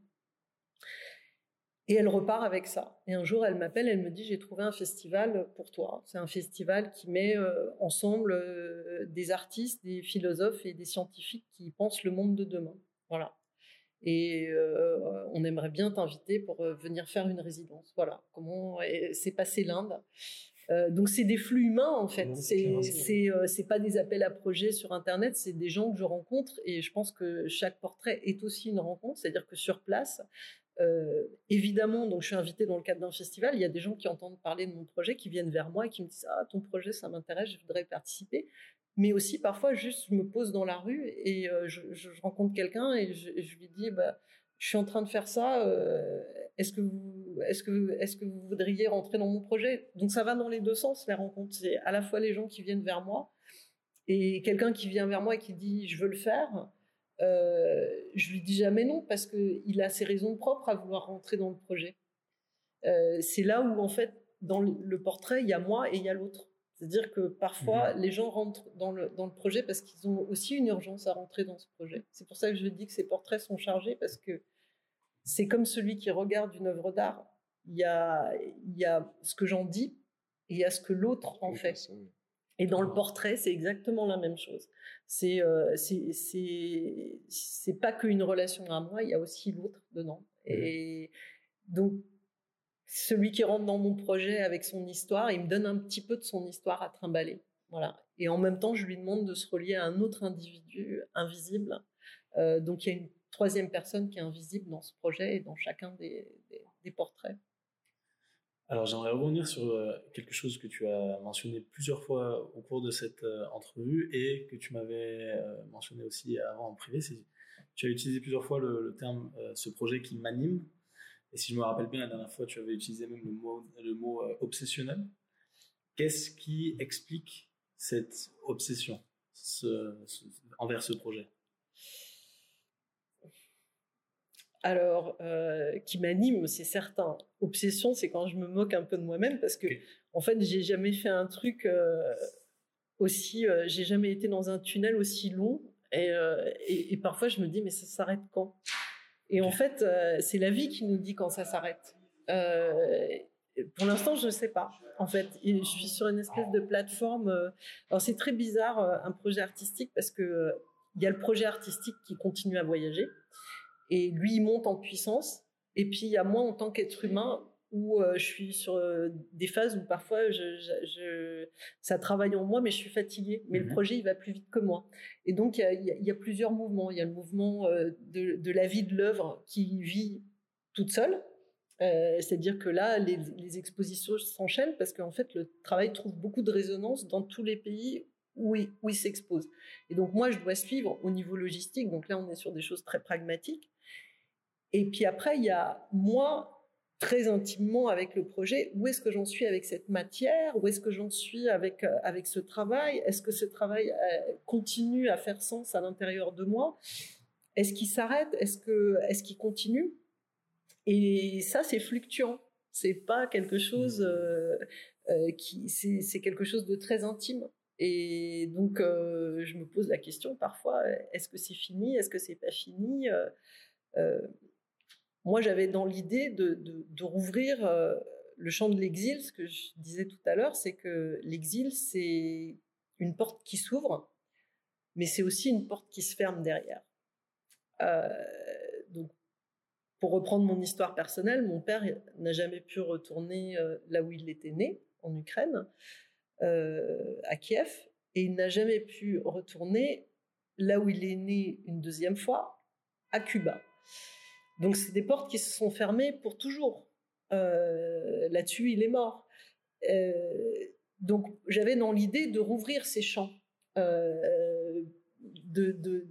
Et elle repart avec ça. Et un jour, elle m'appelle, elle me dit, j'ai trouvé un festival pour toi. C'est un festival qui met ensemble des artistes, des philosophes et des scientifiques qui pensent le monde de demain. Voilà et euh, on aimerait bien t'inviter pour euh, venir faire une résidence. Voilà comment s'est passé l'Inde. Euh, donc c'est des flux humains en fait. C'est c'est pas des appels à projets sur internet, c'est des gens que je rencontre et je pense que chaque portrait est aussi une rencontre. C'est-à-dire que sur place, évidemment, donc je suis invitée dans le cadre d'un festival. Il y a des gens qui entendent parler de mon projet, qui viennent vers moi et qui me disent ah ton projet ça m'intéresse, je voudrais participer. Mais aussi parfois juste je me pose dans la rue et euh, je, rencontre quelqu'un et je, lui dis bah, je suis en train de faire ça euh, est-ce que vous est-ce que est-ce que vous voudriez rentrer dans mon projet? Donc ça va dans les deux sens les rencontres. C'est à la fois les gens qui viennent vers moi et quelqu'un qui vient vers moi et qui dit je veux le faire euh, je lui dis jamais non parce que il a ses raisons propres à vouloir rentrer dans le projet c'est là où en fait dans le portrait il y a moi et il y a l'autre c'est-à-dire que parfois, mhm. les gens rentrent dans le, dans le projet parce qu'ils ont aussi une urgence à rentrer dans ce projet. C'est pour ça que je dis que ces portraits sont chargés parce que c'est comme celui qui regarde une œuvre d'art. Il y a, il y a ce que j'en dis et il y a ce que l'autre en fait. Et dans le portrait, c'est exactement la même chose. C'est euh, c'est pas qu'une relation à moi, il y a aussi l'autre dedans. Et donc, celui qui rentre dans mon projet avec son histoire, il me donne un petit peu de son histoire à trimballer. Voilà. Et en même temps, je lui demande de se relier à un autre individu invisible. Euh, donc, il y a une troisième personne qui est invisible dans ce projet et dans chacun des, portraits. Alors, j'aimerais revenir sur euh, quelque chose que tu as mentionné plusieurs fois au cours de cette euh, entrevue et que tu m'avais mentionné aussi avant en privé. Tu as utilisé plusieurs fois le terme ce projet qui m'anime. Et si je me rappelle bien, la dernière fois, tu avais utilisé même le mot, euh, obsessionnel. Qu'est-ce qui explique cette obsession envers ce projet? Alors, euh, qui m'anime, c'est certain. Obsession, c'est quand je me moque un peu de moi-même parce que, en fait, j'ai jamais fait un truc euh, aussi. j'ai jamais été dans un tunnel aussi long. Et, et, parfois, je me dis, mais ça s'arrête quand? Et en fait, euh, c'est la vie qui nous dit quand ça s'arrête. Euh, pour l'instant, je ne sais pas. En fait, je suis sur une espèce de plateforme. Euh, alors, c'est très bizarre, un projet artistique, parce que il y a le projet artistique qui continue à voyager. Et lui, il monte en puissance. Et puis, il y a moi, en tant qu'être humain, où je suis sur des phases où parfois je, ça travaille en moi, mais je suis fatiguée. Mais le mmh projet, il va plus vite que moi. Et donc, il y a, plusieurs mouvements. Il y a le mouvement de, la vie de l'œuvre qui vit toute seule. C'est-à-dire que là, les, les expositions s'enchaînent parce qu'en fait, le travail trouve beaucoup de résonance dans tous les pays où il, où il s'expose. Et donc, moi, je dois suivre au niveau logistique. Donc là, on est sur des choses très pragmatiques. Et puis après, il y a moi, très intimement avec le projet. Où est-ce que j'en suis avec cette matière? Où est-ce que j'en suis avec, euh, avec ce travail? Est-ce que ce travail euh, continue à faire sens à l'intérieur de moi? Est-ce qu'il s'arrête? Est-ce que est-ce qu'il continue? Et ça, c'est fluctuant. C'est pas quelque chose euh, qui c'est quelque chose de très intime. Et donc, je me pose la question parfois est-ce que c'est fini? Est-ce que c'est pas fini? Moi, j'avais dans l'idée de, rouvrir euh, le champ de l'exil. Ce que je disais tout à l'heure, c'est que l'exil, c'est une porte qui s'ouvre, mais c'est aussi une porte qui se ferme derrière. Euh, donc, pour reprendre mon histoire personnelle, mon père n'a jamais pu retourner euh, là où il était né, en Ukraine, à Kiev, et il n'a jamais pu retourner là où il est né une deuxième fois, à Cuba. Donc c'est des portes qui se sont fermées pour toujours. Euh, là-dessus, il est mort. Euh, donc j'avais dans l'idée de rouvrir ces champs, euh, de,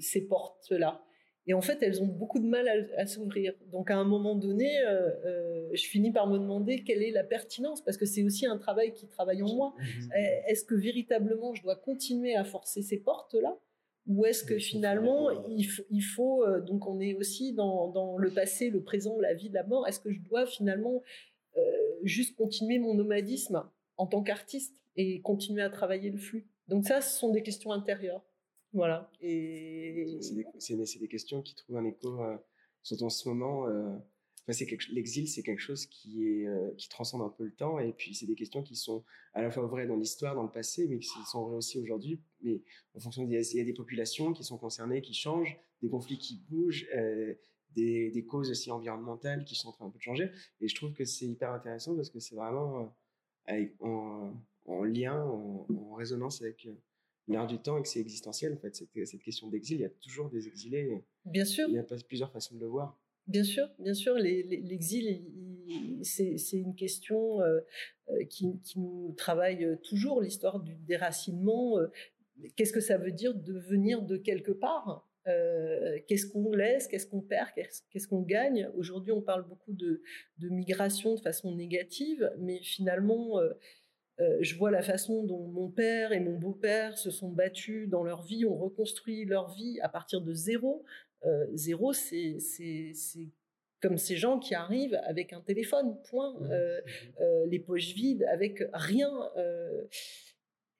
ces portes-là. Et en fait, elles ont beaucoup de mal à, s'ouvrir. Donc à un moment donné, je finis par me demander quelle est la pertinence, parce que c'est aussi un travail qui travaille en moi. Est-ce que véritablement je dois continuer à forcer ces portes-là? Ou est-ce que finalement, il, faut, euh, donc on est aussi dans, le passé, le présent, la vie, la mort, est-ce que je dois finalement euh, juste continuer mon nomadisme en tant qu'artiste et continuer à travailler le flux? Donc ça, ce sont des questions intérieures. Voilà. Et... C'est des, questions qui trouvent un écho, euh, surtout en ce moment l'exil, c'est quelque chose qui est euh, qui transcende un peu le temps, et puis c'est des questions qui sont à la fois vraies dans l'histoire, dans le passé, mais qui sont vraies aussi aujourd'hui. Mais en fonction, il y a des populations qui sont concernées, qui changent, des conflits qui bougent, euh, des, des, causes aussi environnementales qui sont en train un peu de changer. Et je trouve que c'est hyper intéressant parce que c'est vraiment euh, en, en, lien, en, résonance avec l'air du temps et que c'est existentiel en fait. Cette, cette question d'exil, il y a toujours des exilés. Bien sûr. Il y a plusieurs façons de le voir. Bien sûr, bien sûr, l'exil, c'est une question euh, euh, qui, nous travaille toujours, l'histoire du déracinement. Euh, qu'est-ce que ça veut dire de venir de quelque part Qu'est-ce qu'on laisse Qu'est-ce qu'on perd Qu'est-ce qu'on gagne? Aujourd'hui, on parle beaucoup de, migration de façon négative, mais finalement, je vois la façon dont mon père et mon beau-père se sont battus dans leur vie, ont reconstruit leur vie à partir de zéro. Euh, zéro, c'est comme ces gens qui arrivent avec un téléphone, point, mmh. Euh. Euh, les poches vides, avec rien.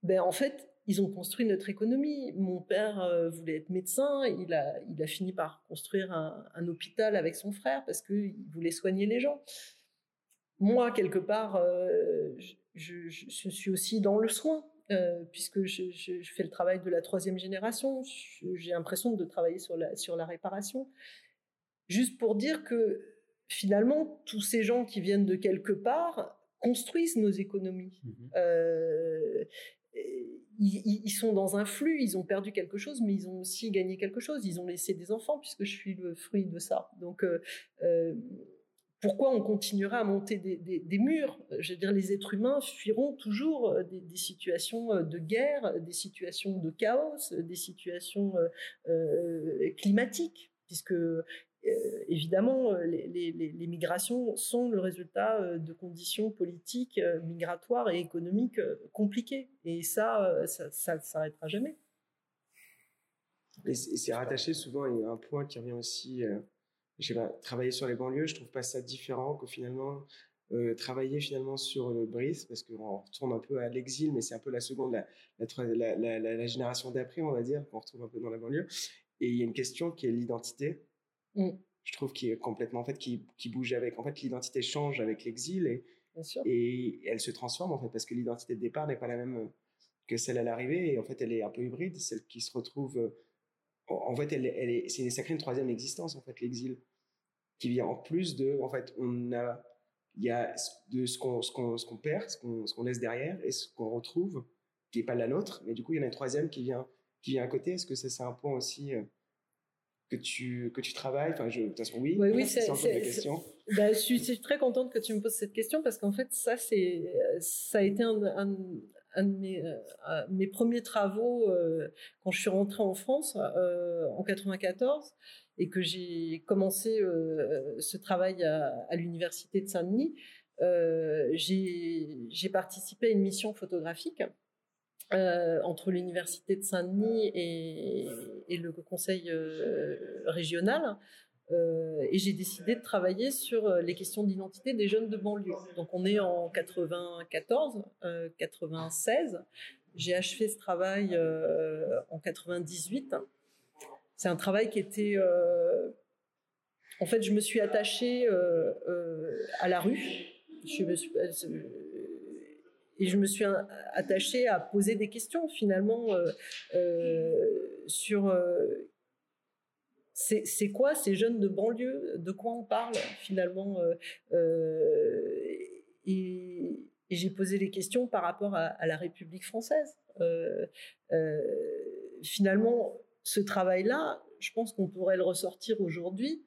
ben en fait, ils ont construit notre économie. Mon père voulait être médecin, il a, il a fini par construire un, hôpital avec son frère parce qu'il voulait soigner les gens. Moi, quelque part, je, suis aussi dans le soin. Euh, puisque je, fais le travail de la troisième génération. J'ai l'impression de travailler sur la, sur la réparation. Juste pour dire que finalement, tous ces gens qui viennent de quelque part construisent nos économies. Mmh euh, ils, sont dans un flux, ils ont perdu quelque chose, mais ils ont aussi gagné quelque chose. Ils ont laissé des enfants, puisque je suis le fruit de ça. Donc, euh, pourquoi on continuera à monter des, murs Je veux dire, les êtres humains fuiront toujours euh, des, situations euh, de guerre, des situations de chaos, des situations euh, climatiques, puisque évidemment, les, migrations sont le résultat de conditions politiques, migratoires et économiques compliquées. Et ça, ça ne s'arrêtera jamais. Et c'est rattaché souvent, a un point qui revient aussi je sais pas, travailler sur les banlieues, je trouve pas ça différent que finalement euh, travailler finalement sur le Brice, parce qu'on retourne un peu à l'exil, mais c'est un peu la seconde, la, la, la, génération d'après, on va dire, qu'on retrouve un peu dans la banlieue. Et il y a une question qui est l'identité. Mm. Je trouve qui est complètement, en fait, qui, qui, bouge avec. En fait, l'identité change avec l'exil et, et elle se transforme, en fait, parce que l'identité de départ n'est pas la même que celle à l'arrivée. Et en fait, elle est un peu hybride, celle qui se retrouve en fait, elle, elle est, c'est une sacrée une troisième existence, en fait, l'exil, qui vient en plus de, en fait, on a il y a de ce qu'on ce qu'on ce qu'on perd, ce qu'on ce qu'on laisse derrière et ce qu'on retrouve qui est pas la nôtre. Mais du coup, il y en a une troisième qui vient qui vient à côté. Est-ce que ça c'est un point aussi que tu, que tu travailles? Enfin, je, de toute façon, oui. Oui, oui c'est un peu la question. Bah, je, suis, je, suis, très contente que tu me poses cette question parce qu'en fait, ça, c'est, ça a été un, un, un de mes, euh, premiers travaux euh, quand je suis rentrée en France euh, en 94 et que j'ai commencé euh, ce travail à, l'université de Saint-Denis. j'ai participé à une mission photographique euh, entre l'université de Saint-Denis et, le conseil euh, régional. Euh, et j'ai décidé de travailler sur les questions d'identité des jeunes de banlieue. Donc on est en 94, 96. J'ai achevé ce travail en 98. C'est un travail qui était en fait, je me suis attachée euh, euh, à la rue. Et je me suis attachée à poser des questions finalement euh, euh, sur euh, c'est quoi ces jeunes de banlieue? De quoi on parle finalement Et, j'ai posé les questions par rapport à, à la République française. finalement, ce travail-là, je pense qu'on pourrait le ressortir aujourd'hui.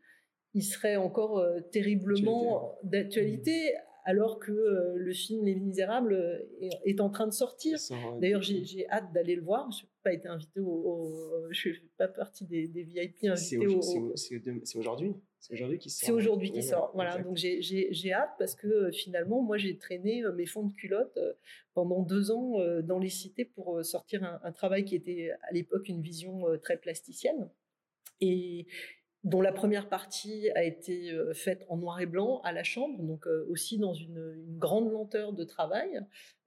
Il serait encore terriblement d'actualité alors que euh, le film Les Misérables euh, est, en train de sortir. D'ailleurs, j'ai hâte d'aller le voir. Je n'ai pas été invité au, je suis pas partie des, VIP invités au. C'est aujourd'hui. C'est aujourd'hui qui sort. C'est aujourd'hui qui sort. Voilà. Donc j'ai hâte parce que euh, finalement, moi, j'ai traîné mes fonds de culotte pendant deux ans dans les cités pour sortir un, un travail qui était à l'époque une vision très plasticienne. Et, dont la première partie a été euh, faite en noir et blanc à la chambre, donc euh, aussi dans une, grande lenteur de travail.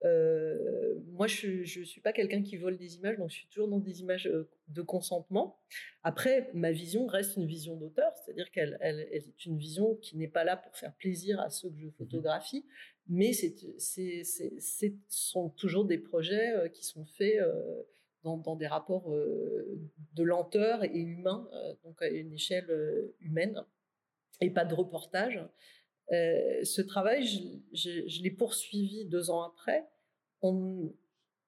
Euh, moi, je ne suis pas quelqu'un qui vole des images, donc je suis toujours dans des images de consentement. Après, ma vision reste une vision d'auteur, c'est-à-dire qu'elle elle, est une vision qui n'est pas là pour faire plaisir à ceux que je photographie, mais ce sont toujours des projets qui sont faits dans, des rapports euh, de lenteur et humains, euh, donc à une échelle euh, humaine, et pas de reportage. ce travail, je, l'ai poursuivi deux ans après en,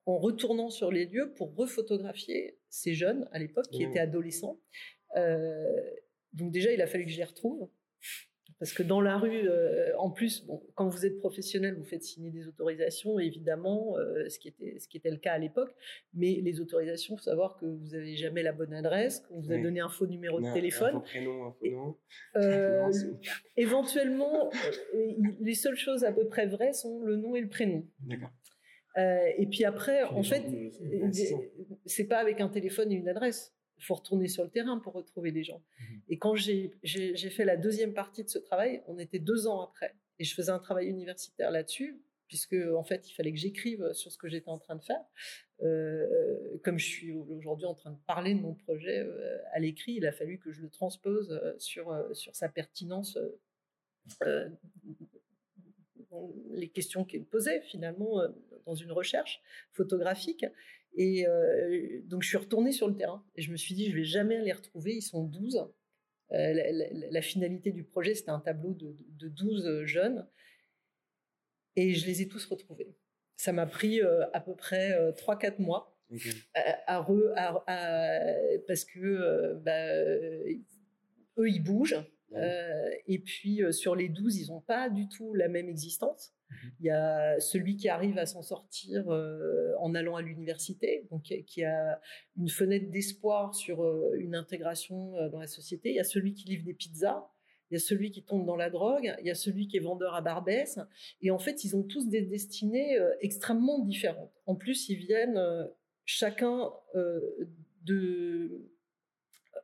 en, retournant sur les lieux pour refotographier ces jeunes à l'époque qui mmh. étaient adolescents. donc déjà, il a fallu que je les retrouve. Parce que dans la rue, euh, en plus, bon, quand vous êtes professionnel, vous faites signer des autorisations, évidemment, euh, ce, qui était, ce qui était le cas à l'époque. Mais les autorisations, il faut savoir que vous n'avez jamais la bonne adresse, qu'on vous a donné un faux numéro de téléphone. Un faux prénom, un faux nom. Euh, éventuellement, les seules choses à peu près vraies sont le nom et le prénom. D'accord. et puis après, en fait, c'est pas avec un téléphone et une adresse il faut retourner sur le terrain pour retrouver des gens. Mmh et quand j'ai fait la deuxième partie de ce travail, on était deux ans après. Et je faisais un travail universitaire là-dessus, puisque en fait, il fallait que j'écrive sur ce que j'étais en train de faire. Euh, comme je suis aujourd'hui en train de parler de mon projet euh, à l'écrit, il a fallu que je le transpose euh, sur, sur sa pertinence les questions qu'il posait finalement dans une recherche photographique. Et euh, donc, je suis retournée sur le terrain et je me suis dit, je vais jamais les retrouver. Ils sont 12. Euh, la, finalité du projet, c'était un tableau de, de, 12 jeunes. Et je les ai tous retrouvés. Ça m'a pris euh, à peu près 3-4 mois. À, parce que bah, eux, ils bougent. et puis, sur les 12, ils n'ont pas du tout la même existence. Mhm. Il y a celui qui arrive à s'en sortir euh, en allant à l'université, donc qui a une fenêtre d'espoir sur euh, une intégration euh, dans la société. Il y a celui qui livre des pizzas. Il y a celui qui tombe dans la drogue, il y a celui qui est vendeur à Barbès, et en fait, ils ont tous des destinées extrêmement différentes. En plus, ils viennent chacun de,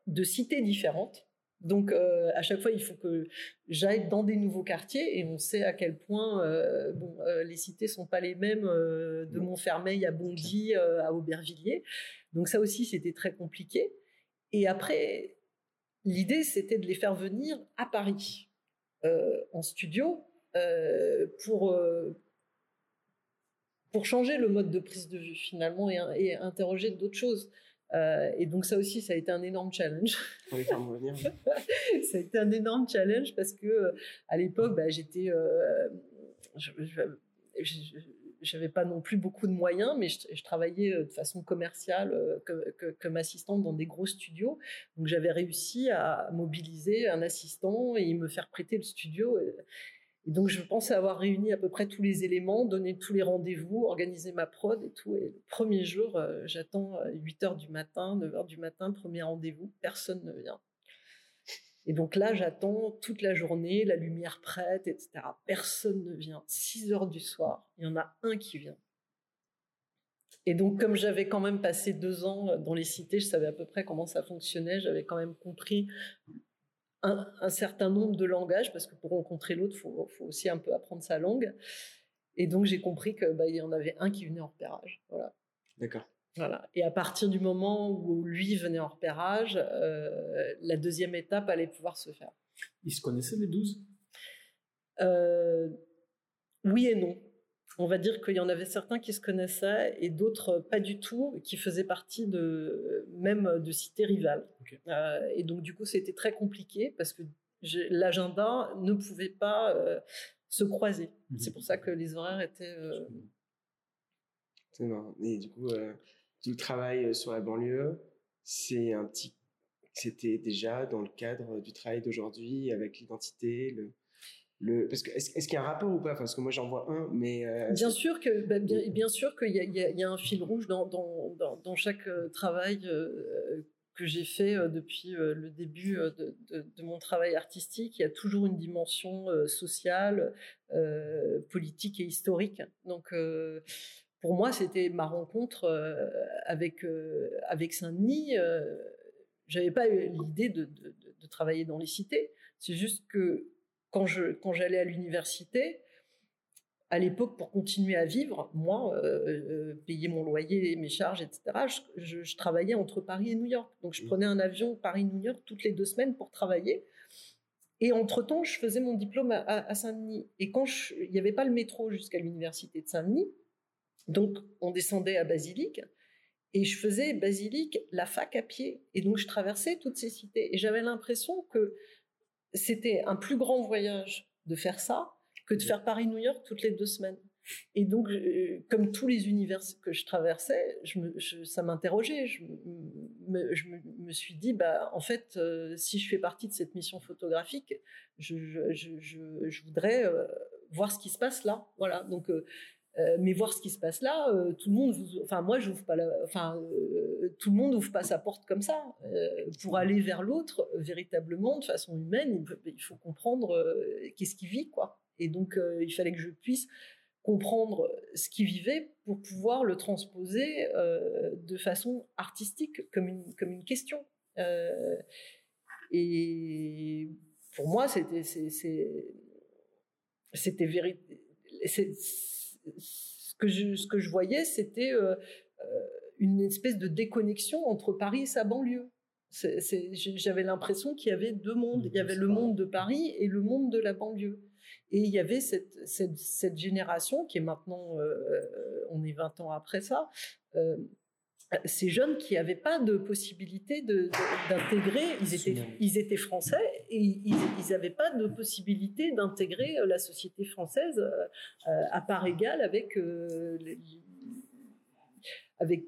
de cités différentes, donc euh, à chaque fois, il faut que j'aille dans des nouveaux quartiers et on sait à quel point euh, bon, euh, les cités sont pas les mêmes de Montfermeil à Bondy à Aubervilliers. Donc ça aussi, c'était très compliqué. Et après, l'idée, c'était de les faire venir à Paris en studio pour pour changer le mode de prise de vue finalement et, et interroger d'autres choses. Et donc ça aussi, ça a été un énorme challenge. Oui, revenir. ça a été un énorme challenge parce que à l'époque, bah, j'étais, j'avais pas non plus beaucoup de moyens, mais je, travaillais de façon commerciale comme assistante dans des gros studios. Donc j'avais réussi à mobiliser un assistant et me faire prêter le studio. Et donc, je pensais avoir réuni à peu près tous les éléments, donné tous les rendez-vous, organisé ma prod et tout. Et le premier jour, euh, j'attends 8 euh, heures du matin, 9 heures du matin, premier rendez-vous, personne ne vient. Et donc là, j'attends toute la journée, la lumière prête, etc. Personne ne vient. 6 heures du soir, il y en a un qui vient. Et donc, comme j'avais quand même passé deux ans dans les cités, je savais à peu près comment ça fonctionnait, j'avais quand même compris un, certain nombre de langages, parce que pour rencontrer l'autre, il faut, aussi un peu apprendre sa langue. Et donc, j'ai compris qu'il bah, y en avait un qui venait en repérage. Voilà. D'accord. Voilà. Et à partir du moment où lui venait en repérage, euh, la deuxième étape allait pouvoir se faire. Ils se connaissaient les douze? Euh, Oui et non on va dire qu'il y en avait certains qui se connaissaient et d'autres pas du tout, qui faisaient partie de même de cités rivales. Euh, et donc du coup, c'était très compliqué parce que l'agenda ne pouvait pas euh, se croiser. Mhm. C'est pour ça que les horaires étaient. Euh, c'est marrant. Et du coup, tout le travail sur la banlieue, c'est un petit. C'était déjà dans le cadre du travail d'aujourd'hui avec l'identité, le, parce que est-ce, qu'il y a un rapport ou pas? Parce que moi j'en vois un, mais euh, bien sûr que bah, bien, bien, sûr qu'il y a, il y a, un fil rouge dans, dans, dans, chaque euh, travail euh, que j'ai fait depuis le début de, de, mon travail artistique. Il y a toujours une dimension sociale, politique et historique. Donc pour moi, c'était ma rencontre avec avec Saint-Denis. J'avais pas eu l'idée de, de travailler dans les cités. C'est juste que quand je quand j'allais à l'université, à l'époque, pour continuer à vivre, moi, euh, euh, payer mon loyer, mes charges, etc., je, travaillais entre Paris et New York. Donc, je mmh. prenais un avion Paris-New York toutes les deux semaines pour travailler. Et entre-temps, je faisais mon diplôme à, Saint-Denis. Et quand il n'y avait pas le métro jusqu'à l'université de Saint-Denis, donc on descendait à Basilique, et je faisais Basilique, la fac à pied. Et donc, je traversais toutes ces cités. Et j'avais l'impression que c'était un plus grand voyage de faire ça que de faire Paris-New York toutes les deux semaines. Et donc, comme tous les univers que je traversais, je ça m'interrogeait. Je, me, suis dit, bah, en fait, euh, si je fais partie de cette mission photographique, je, je voudrais euh, voir ce qui se passe là. Voilà. Donc, euh, euh, mais voir ce qui se passe là, euh, tout le monde, enfin moi j'ouvre pas, enfin euh, tout le monde ouvre pas sa porte comme ça. pour aller vers l'autre, véritablement, de façon humaine, il, faut comprendre qu'est-ce qu'il vit, quoi. Et donc il fallait que je puisse comprendre ce qu'il vivait pour pouvoir le transposer de façon artistique, comme une comme une question. et pour moi, c'était c'était vérité ce que je, ce que je voyais, c'était euh, euh, une espèce de déconnexion entre Paris et sa banlieue. J'avais l'impression qu'il y avait deux mondes. Il y avait le monde de Paris et le monde de la banlieue. Et il y avait cette, cette, cette génération qui est maintenant, euh, on est 20 ans après ça, ces jeunes qui n'avaient pas de possibilité d'intégrer, ils étaient, ils étaient français et ils n'avaient pas de possibilité d'intégrer euh, la société française euh, à part égale avec, euh, avec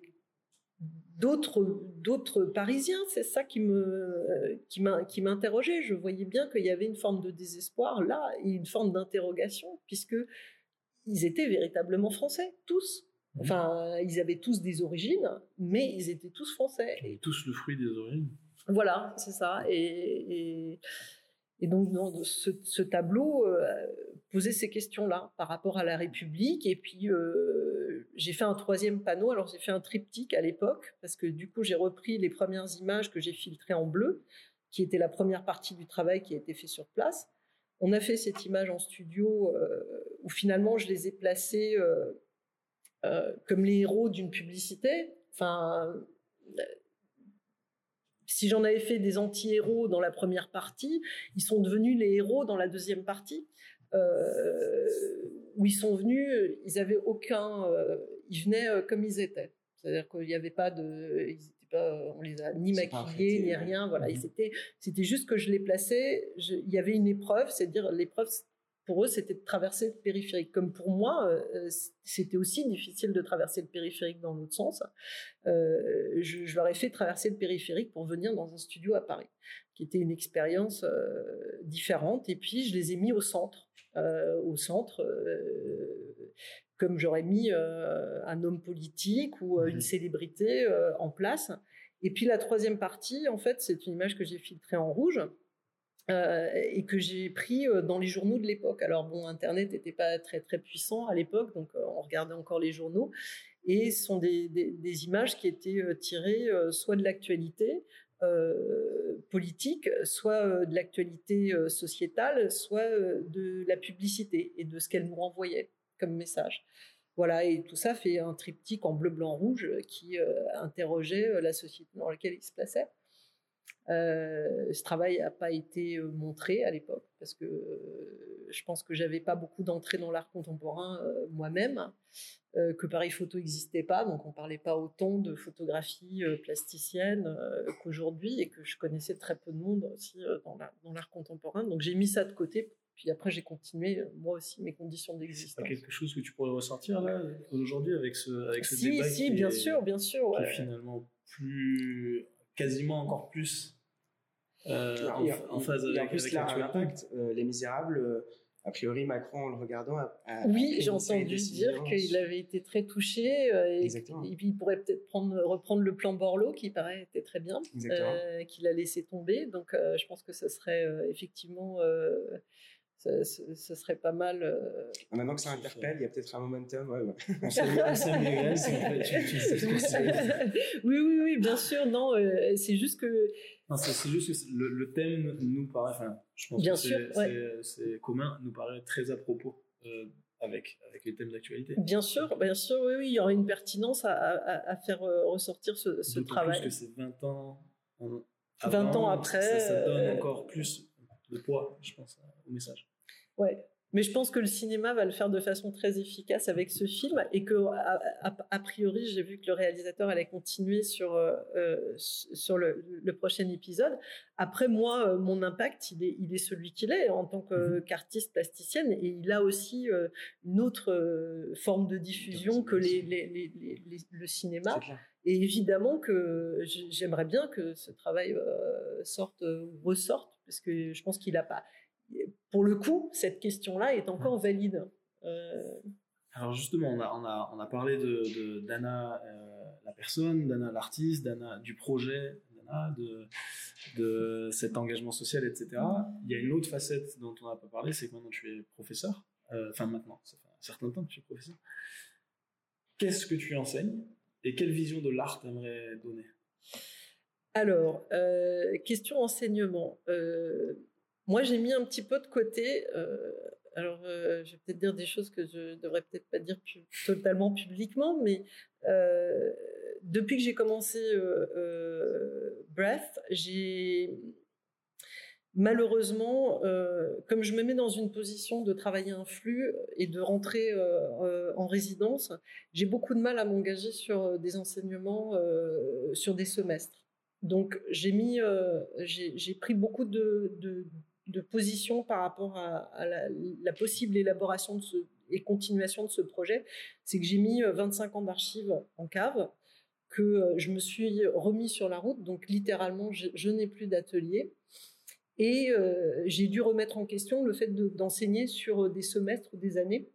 d'autres d'autres Parisiens. C'est ça qui me qui m'interrogeait. Je voyais bien qu'il y avait une forme de désespoir là et une forme d'interrogation puisque ils étaient véritablement français tous. Mmh. Enfin, ils avaient tous des origines, mais ils étaient tous français. Et tous le fruit des origines. Voilà, c'est ça. Et, et, donc, ce, tableau euh, posait ces questions-là par rapport à la République. Et puis, euh, j'ai fait un troisième panneau. Alors, j'ai fait un triptyque à l'époque, parce que du coup, j'ai repris les premières images que j'ai filtrées en bleu, qui était la première partie du travail qui a été fait sur place. On a fait cette image en studio euh, où finalement, je les ai placées euh, comme les héros d'une publicité. Enfin, si j'en avais fait des anti-héros dans la première partie, ils sont devenus les héros dans la deuxième partie, euh, où ils sont venus, ils avaient aucun, euh, ils venaient comme ils étaient. C'est-à-dire qu'il n'y avait pas de, ils pas, on les a ni maquillés ni rien. Voilà, Mmh c'était, c'était juste que je les plaçais. il y avait une épreuve, c'est-à-dire l'épreuve pour eux, c'était de traverser le périphérique. Comme pour moi, euh, c'était aussi difficile de traverser le périphérique dans l'autre sens. Euh, je, leur ai fait traverser le périphérique pour venir dans un studio à Paris, qui était une expérience euh, différente. Et puis, je les ai mis au centre, au centre, comme j'aurais mis un homme politique ou une mmh célébrité en place. Et puis, la troisième partie, en fait, c'est une image que j'ai filtrée en rouge euh, et que j'ai pris euh, dans les journaux de l'époque. Alors bon, Internet n'était pas très très puissant à l'époque, donc euh, on regardait encore les journaux. Et ce sont des, images qui étaient tirées soit de l'actualité politique, soit de l'actualité sociétale, soit de la publicité et de ce qu'elle nous renvoyait comme message. Voilà, et tout ça fait un triptyque en bleu, blanc, rouge qui interrogeait la société dans laquelle il se plaçait. Euh, ce travail n'a pas été euh, montré à l'époque parce que euh, je pense que j'avais pas beaucoup d'entrée dans l'art contemporain moi-même, que Paris Photo n'existait pas, donc on parlait pas autant de photographie plasticienne qu'aujourd'hui et que je connaissais très peu de monde aussi dans l'art contemporain. Donc j'ai mis ça de côté puis après, j'ai continué, moi aussi, mes conditions d'existence. Quelque chose que tu pourrais ressentir là, aujourd'hui, avec ce, avec ce si, débat Si, bien sûr, bien sûr. Qui est finalement plus, quasiment encore plus euh, en, phase avec, plus, là, un impact. Euh, les Misérables, euh, a priori, Macron, en le regardant, a, oui, j'ai entendu dire qu'il avait été très touché et, et, puis il pourrait peut-être prendre, reprendre le plan Borloo, qui paraît était très bien, qu'il a laissé tomber. Donc, je pense que ce serait effectivement ce serait pas mal. Euh, Maintenant que ça interpelle, il y a peut-être un momentum. Ouais, ouais. oui, oui, oui, bien sûr. Non, euh, c'est juste que. Non, c'est juste que le, thème nous paraît. Enfin, je pense bien que c'est commun, nous paraît très à propos. Euh, avec, avec les thèmes d'actualité. Bien sûr, bien sûr, oui, oui, il y aurait une pertinence à, à, faire ressortir ce, ce travail. plus que c'est 20 ans, 20 ans après. Ça, ça donne encore plus de poids, je pense, au message. Ouais. Mais je pense que le cinéma va le faire de façon très efficace avec ce film et que a, priori j'ai vu que le réalisateur allait continuer sur euh, euh, sur le, prochain épisode. Après moi, euh, mon impact il est il est celui qu'il est en tant mhm. qu'artiste plasticienne et il a aussi une autre forme de diffusion que les, les, les, le cinéma. Et évidemment que j'aimerais bien que ce travail sorte ressorte parce que je pense qu'il a pas pour le coup, cette question-là est encore valide. Euh, Alors justement, on a, on a, on a parlé de, d'Anna, euh, la personne, d'Anna l'artiste, d'Anna du projet, d'Anna de, de cet engagement social, etc. Il y a une autre facette dont on n'a pas parlé, c'est que maintenant tu es professeur. Euh, enfin maintenant, ça fait un certain temps que tu es professeur. Qu'est-ce que tu enseignes et quelle vision de l'art tu aimerais donner? Alors, question enseignement. Moi, j'ai mis un petit peu de côté. Euh, alors, euh, je vais peut-être dire des choses que je devrais peut-être pas dire totalement publiquement, mais euh, depuis que j'ai commencé Breath, j'ai malheureusement, comme je me mets dans une position de travailler un flux et de rentrer en résidence, j'ai beaucoup de mal à m'engager sur des enseignements sur des semestres. Donc j'ai mis, j'ai pris beaucoup de, de, de position par rapport à, la, possible élaboration et continuation de ce projet, c'est que j'ai mis 25 euh, ans d'archives en cave, que euh, je me suis remis sur la route, donc littéralement, je, n'ai plus d'atelier. Et euh, j'ai dû remettre en question le fait d'enseigner sur des semestres, des années,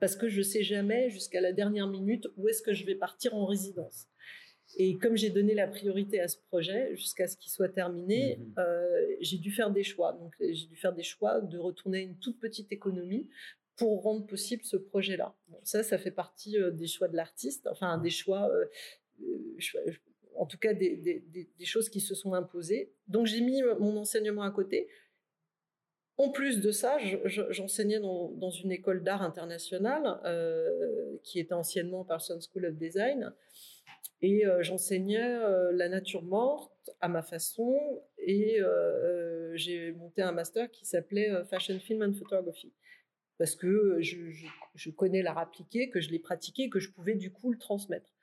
parce que je ne sais jamais jusqu'à la dernière minute où est-ce que je vais partir en résidence. Et comme j'ai donné la priorité à ce projet jusqu'à ce qu'il soit terminé, mhm. euh, j'ai dû faire des choix. Donc j'ai dû faire des choix de retourner à une toute petite économie pour rendre possible ce projet-là. ça, ça fait partie euh, des choix de l'artiste, enfin des choix, euh, en tout cas des, choses qui se sont imposées. Donc j'ai mis mon enseignement à côté. En plus de ça, j'enseignais dans, dans, une école d'art internationale qui était anciennement Parsons School of Design. Et euh, j'enseignais euh, la nature morte à ma façon et euh, j'ai monté un master qui s'appelait Fashion Film and Photography parce que je, connais l'art appliqué, que je l'ai pratiqué, que je pouvais du coup le transmettre.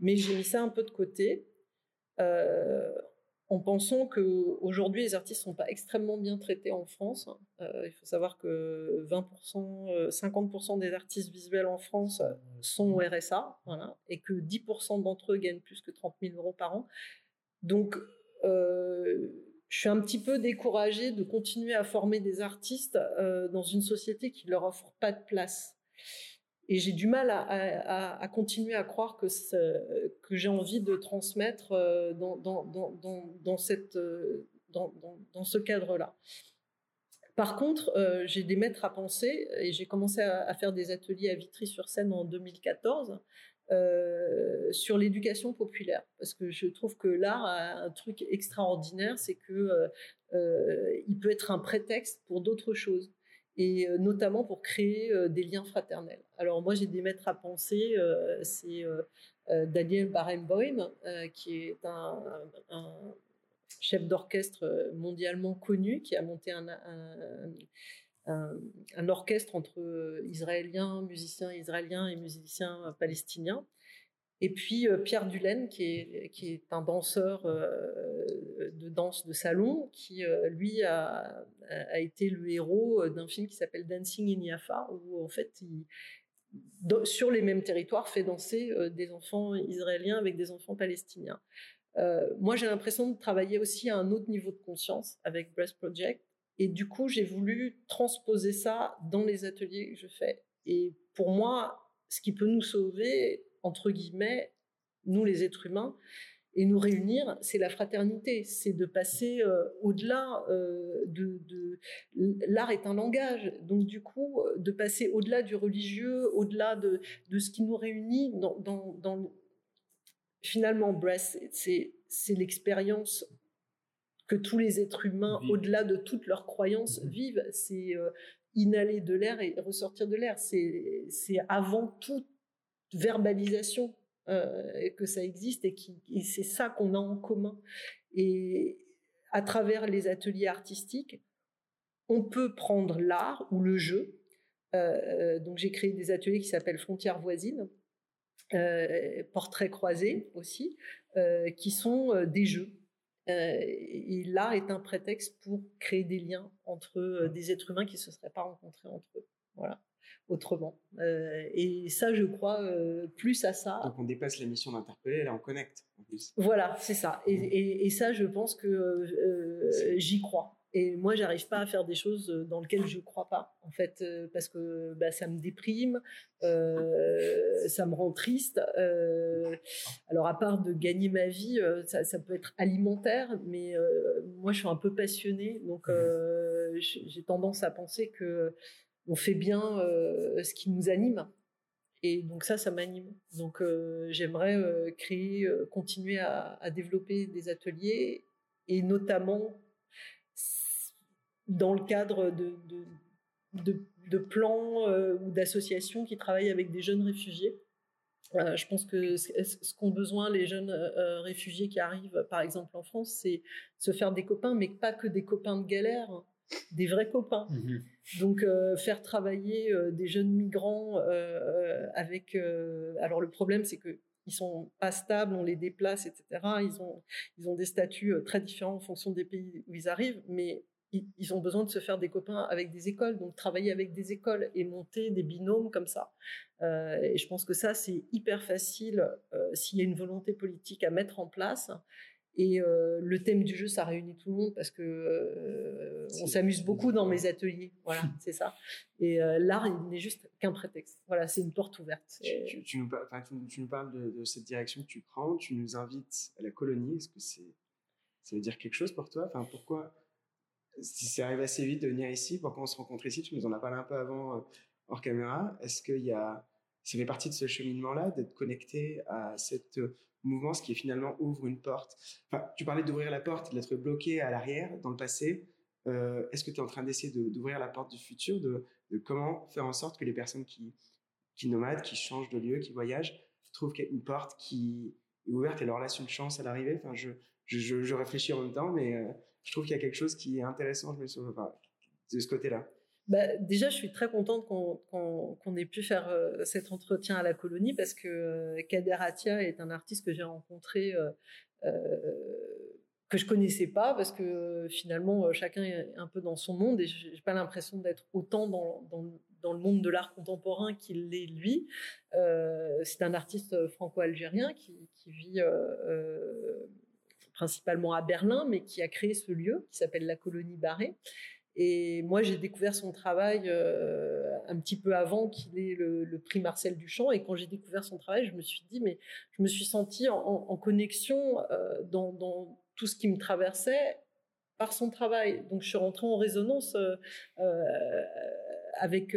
Mais j'ai mis ça un peu de côté en pensant qu'aujourd'hui, les artistes ne sont pas extrêmement bien traités en France. Euh, il faut savoir que 20%, 50% euh, des artistes visuels en France sont au RSA, et que 10% d'entre eux gagnent plus que 30 000 euros par an. Donc, euh, je suis un petit peu découragée de continuer à former des artistes dans une société qui ne leur offre pas de place. Et j'ai du mal à, continuer à croire que, j'ai envie de transmettre euh, dans, euh, ce cadre-là. Par contre, euh, j'ai des maîtres à penser et j'ai commencé à, faire des ateliers à Vitry-sur-Seine en 2014 sur l'éducation populaire. Parce que je trouve que l'art a un truc extraordinaire, c'est que il peut être un prétexte pour d'autres choses et euh, notamment pour créer euh, des liens fraternels. Alors moi j'ai des maîtres à penser, euh, c'est Daniel Barenboim, qui est un, chef d'orchestre mondialement connu, qui a monté un, orchestre entre Israéliens, musiciens israéliens et musiciens palestiniens. Et puis Pierre Dulaine, qui est, qui est un danseur de danse de salon, qui lui a, a, été le héros d'un film qui s'appelle Dancing in Jaffa, où en fait il, sur les mêmes territoires fait danser des enfants israéliens avec des enfants palestiniens. moi, j'ai l'impression de travailler aussi à un autre niveau de conscience avec Breast Project. Et du coup, j'ai voulu transposer ça dans les ateliers que je fais. Et pour moi, ce qui peut nous sauver, entre guillemets, nous les êtres humains, et nous réunir, c'est la fraternité, c'est de passer euh, au-delà euh, de, L'art est un langage, donc du coup, euh, de passer au-delà du religieux, au-delà de, de, ce qui nous réunit dans... dans, Finalement, Breath, c'est l'expérience que tous les êtres humains, au-delà de toutes leurs croyances, vivent. C'est inhaler de l'air et ressortir de l'air. C'est avant toute verbalisation euh, que ça existe et, c'est ça qu'on a en commun. Et à travers les ateliers artistiques, on peut prendre l'art ou le jeu. Euh, donc j'ai créé des ateliers qui s'appellent Frontières voisines, euh, portraits croisés aussi, qui sont des jeux. et l'art est un prétexte pour créer des liens entre des êtres humains qui ne se seraient pas rencontrés entre eux. Voilà autrement. Euh, et ça, je crois euh, plus à ça. Donc on dépasse la mission d'interpeller, là on connecte en plus. Voilà, c'est ça. Et, ça, je pense que euh, j'y crois. Et moi, j'arrive pas à faire des choses dans lesquelles je crois pas, en fait, parce que bah, ça me déprime, ça me rend triste. alors, à part de gagner ma vie, ça, ça, peut être alimentaire, mais moi, je suis un peu passionnée, donc mmh. j'ai tendance à penser que on fait bien euh, ce qui nous anime. Et donc ça, ça m'anime. Donc euh, j'aimerais euh, créer, continuer à, développer des ateliers et notamment dans le cadre de, plans ou d'associations qui travaillent avec des jeunes réfugiés. je pense que ce qu'ont besoin les jeunes réfugiés qui arrivent, par exemple en France, c'est se faire des copains, mais pas que des copains de galère, des vrais copains. Mhm. Donc euh, faire travailler euh, des jeunes migrants euh, avec... alors le problème, c'est que ils sont pas stables, on les déplace, etc. Ils ont, ils ont des statuts très différents en fonction des pays où ils arrivent, mais ils, ont besoin de se faire des copains avec des écoles, donc travailler avec des écoles et monter des binômes comme ça. et je pense que ça, c'est hyper facile s'il y a une volonté politique à mettre en place. Et le thème du jeu, ça réunit tout le monde parce que on s'amuse beaucoup dans mes ateliers. Voilà, c'est ça. Et l'art, il n'est juste qu'un prétexte. Voilà, c'est une porte ouverte. Tu, nous, tu, nous, parles de, cette direction que tu prends. Tu nous invites à la colonie. Est-ce que c'est, ça veut dire quelque chose pour toi? Enfin, pourquoi Si ça arrive assez vite de venir ici, pourquoi on se rencontre ici? Tu nous en as parlé un peu avant hors caméra. Est-ce qu'il y a ça fait partie de ce cheminement-là, d'être connecté à cette mouvement, ce qui finalement ouvre une porte. Enfin, tu parlais d'ouvrir la porte, d'être bloqué à l'arrière, dans le passé. Euh, est-ce que tu es en train d'essayer d'ouvrir la porte du futur, de, comment faire en sorte que les personnes qui, qui nomadent, qui changent de lieu, qui voyagent, trouvent une porte qui est ouverte et leur laisse une chance à l'arrivée? Enfin, je, je, réfléchis en même temps, mais euh, je trouve qu'il y a quelque chose qui est intéressant je me souviens, de ce côté-là. Bah, déjà, je suis très contente qu'on ait pu faire euh, cet entretien à la colonie parce que euh, Kader Atia est un artiste que j'ai rencontré que je connaissais pas parce que finalement chacun est un peu dans son monde et j'ai pas l'impression d'être autant dans, le monde de l'art contemporain qu'il l'est lui. c'est un artiste franco-algérien qui, vit principalement à Berlin, mais qui a créé ce lieu qui s'appelle la colonie Barré. Et moi, j'ai découvert son travail euh, un petit peu avant qu'il ait le, prix Marcel Duchamp. Et quand j'ai découvert son travail, je me suis dit, mais je me suis sentie en, connexion euh, dans, tout ce qui me traversait par son travail. Donc, je suis rentrée en résonance euh, avec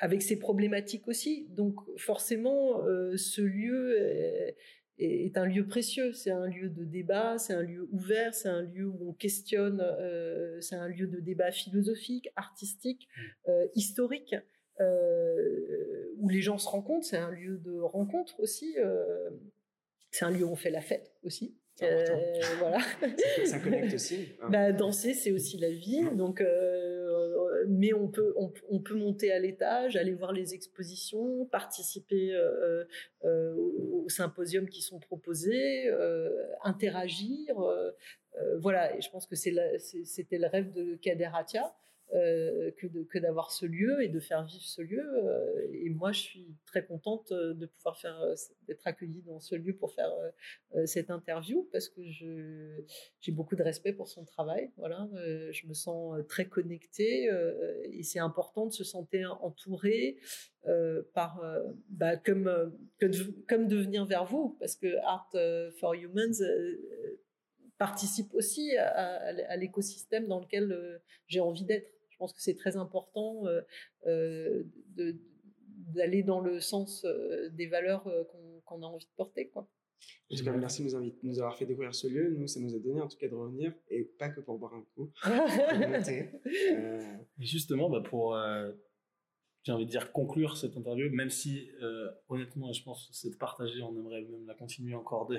avec ses problématiques aussi. Donc, forcément, ce lieu un lieu précieux. C'est un lieu de débat, c'est un lieu ouvert, c'est un lieu où on questionne, euh, c'est un lieu de débat philosophique, artistique, mmh. euh, historique, euh, où les gens se rencontrent. C'est un lieu de rencontre aussi. c'est un lieu où on fait la fête aussi. voilà. Ça connecte aussi. Hein. Bah, danser, c'est aussi la vie. Donc, mais on peut, on, peut monter à l'étage, aller voir les expositions, participer euh, euh, aux symposiums qui sont proposés, euh, interagir. voilà, et je pense que c'était le rêve de Kader Atia. Euh, que d'avoir ce lieu et de faire vivre ce lieu. Euh, et moi, je suis très contente euh, de pouvoir faire d'être accueillie dans ce lieu pour faire cette interview parce que j'ai beaucoup de respect pour son travail. Voilà, je me sens très connectée et c'est important de se sentir entouré par bah, comme comme de venir vers vous parce que Art for Humans participe aussi à l'écosystème dans lequel j'ai envie d'être. Je pense que c'est très important euh, euh, d'aller dans le sens euh, des valeurs qu'on a envie de porter. Quoi. En tout cas, merci de nous, nous, avoir fait découvrir ce lieu. Nous, ça nous a donné en tout cas de revenir, et pas que pour boire un coup. Justement, bah, pour j'ai envie de dire, conclure cette interview, même si, euh, honnêtement, je pense que c'est partagé, on aimerait même la continuer encore de,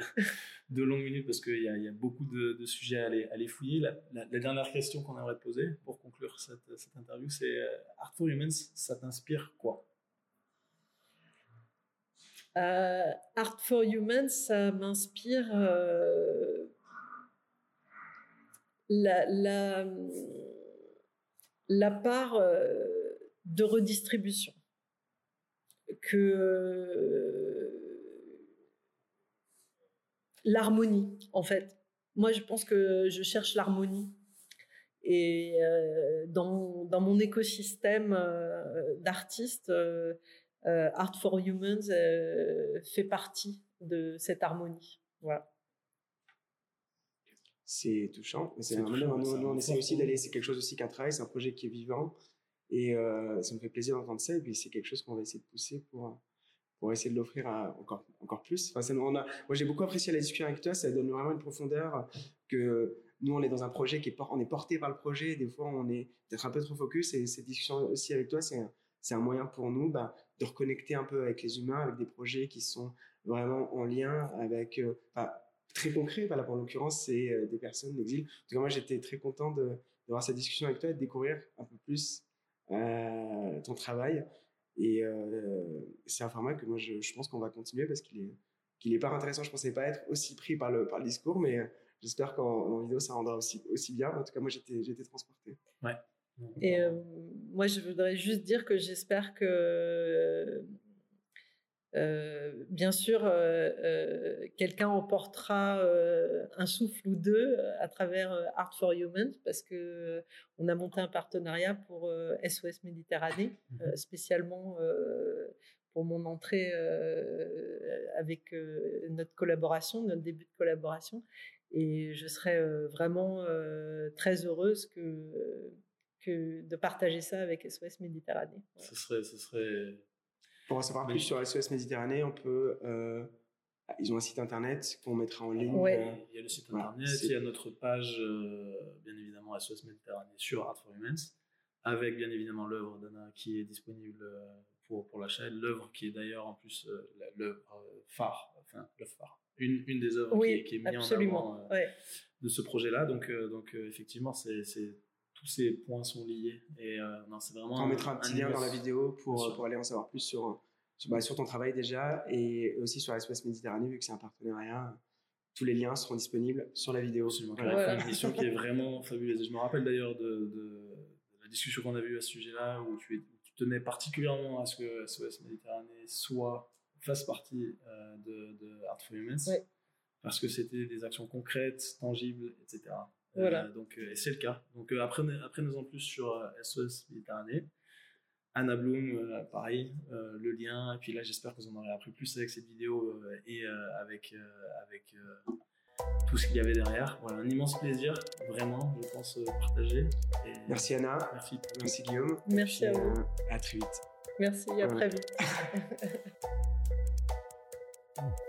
de longues minutes parce qu'il y, a beaucoup de, sujets à aller, aller fouiller. La, dernière question qu'on aimerait te poser pour conclure cette, cette interview, c'est euh, Art for Humans, ça t'inspire quoi? Euh, Art for Humans, ça m'inspire euh, la, la, la, part de redistribution. Que euh, l'harmonie, en fait. Moi, je pense que je cherche l'harmonie. Et euh, dans, dans, mon écosystème euh, d'artistes, Art for Humans fait partie de cette harmonie. Voilà c'est touchant. C'est nous, on essaie aussi d'aller, c'est quelque chose aussi qu'un travail, c'est un projet qui est vivant. Et euh, ça me fait plaisir d'entendre ça. Et puis, c'est quelque chose qu'on va essayer de pousser pour, pour essayer de l'offrir encore, encore plus. Enfin, ça, on a, moi, j'ai beaucoup apprécié la discussion avec toi. Ça donne vraiment une profondeur que nous, on est dans un projet qui est, on est porté par le projet. Des fois, on est peut-être un peu trop focus. Et cette discussion aussi avec toi, c'est c'est un moyen pour nous bah, de reconnecter un peu avec les humains, avec des projets qui sont vraiment en lien avec, euh, très concret. Bah, là, pour l'occurrence, c'est euh, des personnes d'exil. En tout cas, moi, j'étais très content de, d'avoir cette discussion avec toi et de découvrir un peu plus euh, ton travail. Et euh, c'est un format que moi, je, je pense qu'on va continuer parce qu'il est, qu'il est pas intéressant. Je pensais pas être aussi pris par le, par le discours, mais j'espère qu'en vidéo, ça rendra aussi, aussi bien. En tout cas, moi, j'étais, j'étais transporté. Ouais. Et euh, moi, je voudrais juste dire que j'espère que euh, bien sûr, euh, euh, quelqu'un emportera un souffle ou deux à travers Art for Humans parce que on a monté un partenariat pour SOS Méditerranée, mhm. spécialement pour mon entrée avec notre collaboration, notre début de collaboration. Et je serais vraiment très heureuse que, que de partager ça avec SOS Méditerranée. Ce serait, ce serait pour en savoir plus sur SOS Méditerranée, on peut. Euh, ils ont un site internet qu'on mettra en ligne. Euh, il y a le site internet, il y a notre page, euh, bien évidemment, SOS Méditerranée sur Art for Humans, avec bien évidemment l'œuvre d'Anna qui est disponible pour, pour l'achat, l'œuvre qui est d'ailleurs en plus l'œuvre phare, enfin l'œuvre phare, une, une des œuvres qui, qui, est mise en avant de ce projet-là. Donc, donc effectivement, c'est tous ces points sont liés. Et euh, non, c'est vraiment. On mettra un petit lien dans la vidéo pour, pour aller en savoir plus sur, sur, bah, sur, ton travail déjà et aussi sur SOS Méditerranée, vu que c'est un partenariat tous les liens seront disponibles sur la vidéo. Absolument. Voilà. une mission qui est vraiment fabuleuse. Je me rappelle d'ailleurs de, de, la discussion qu'on a eue à ce sujet-là, où tu, tu, tenais particulièrement à ce que SOS Méditerranée soit fasse partie euh, de, de, Art for Humans, parce que c'était des actions concrètes, tangibles, etc. Voilà. donc, et c'est le cas. Donc, apprenez, apprenez en plus sur SOS Méditerranée. Anna Bloom, euh, pareil, euh, le lien. Et puis là, j'espère que vous en aurez appris plus avec cette vidéo euh, et avec, avec tout ce qu'il y avait derrière. Voilà, un immense plaisir, vraiment, je pense, partager. merci Anna. Merci, merci Guillaume. Merci à vous. à très vite. Merci, à très vite.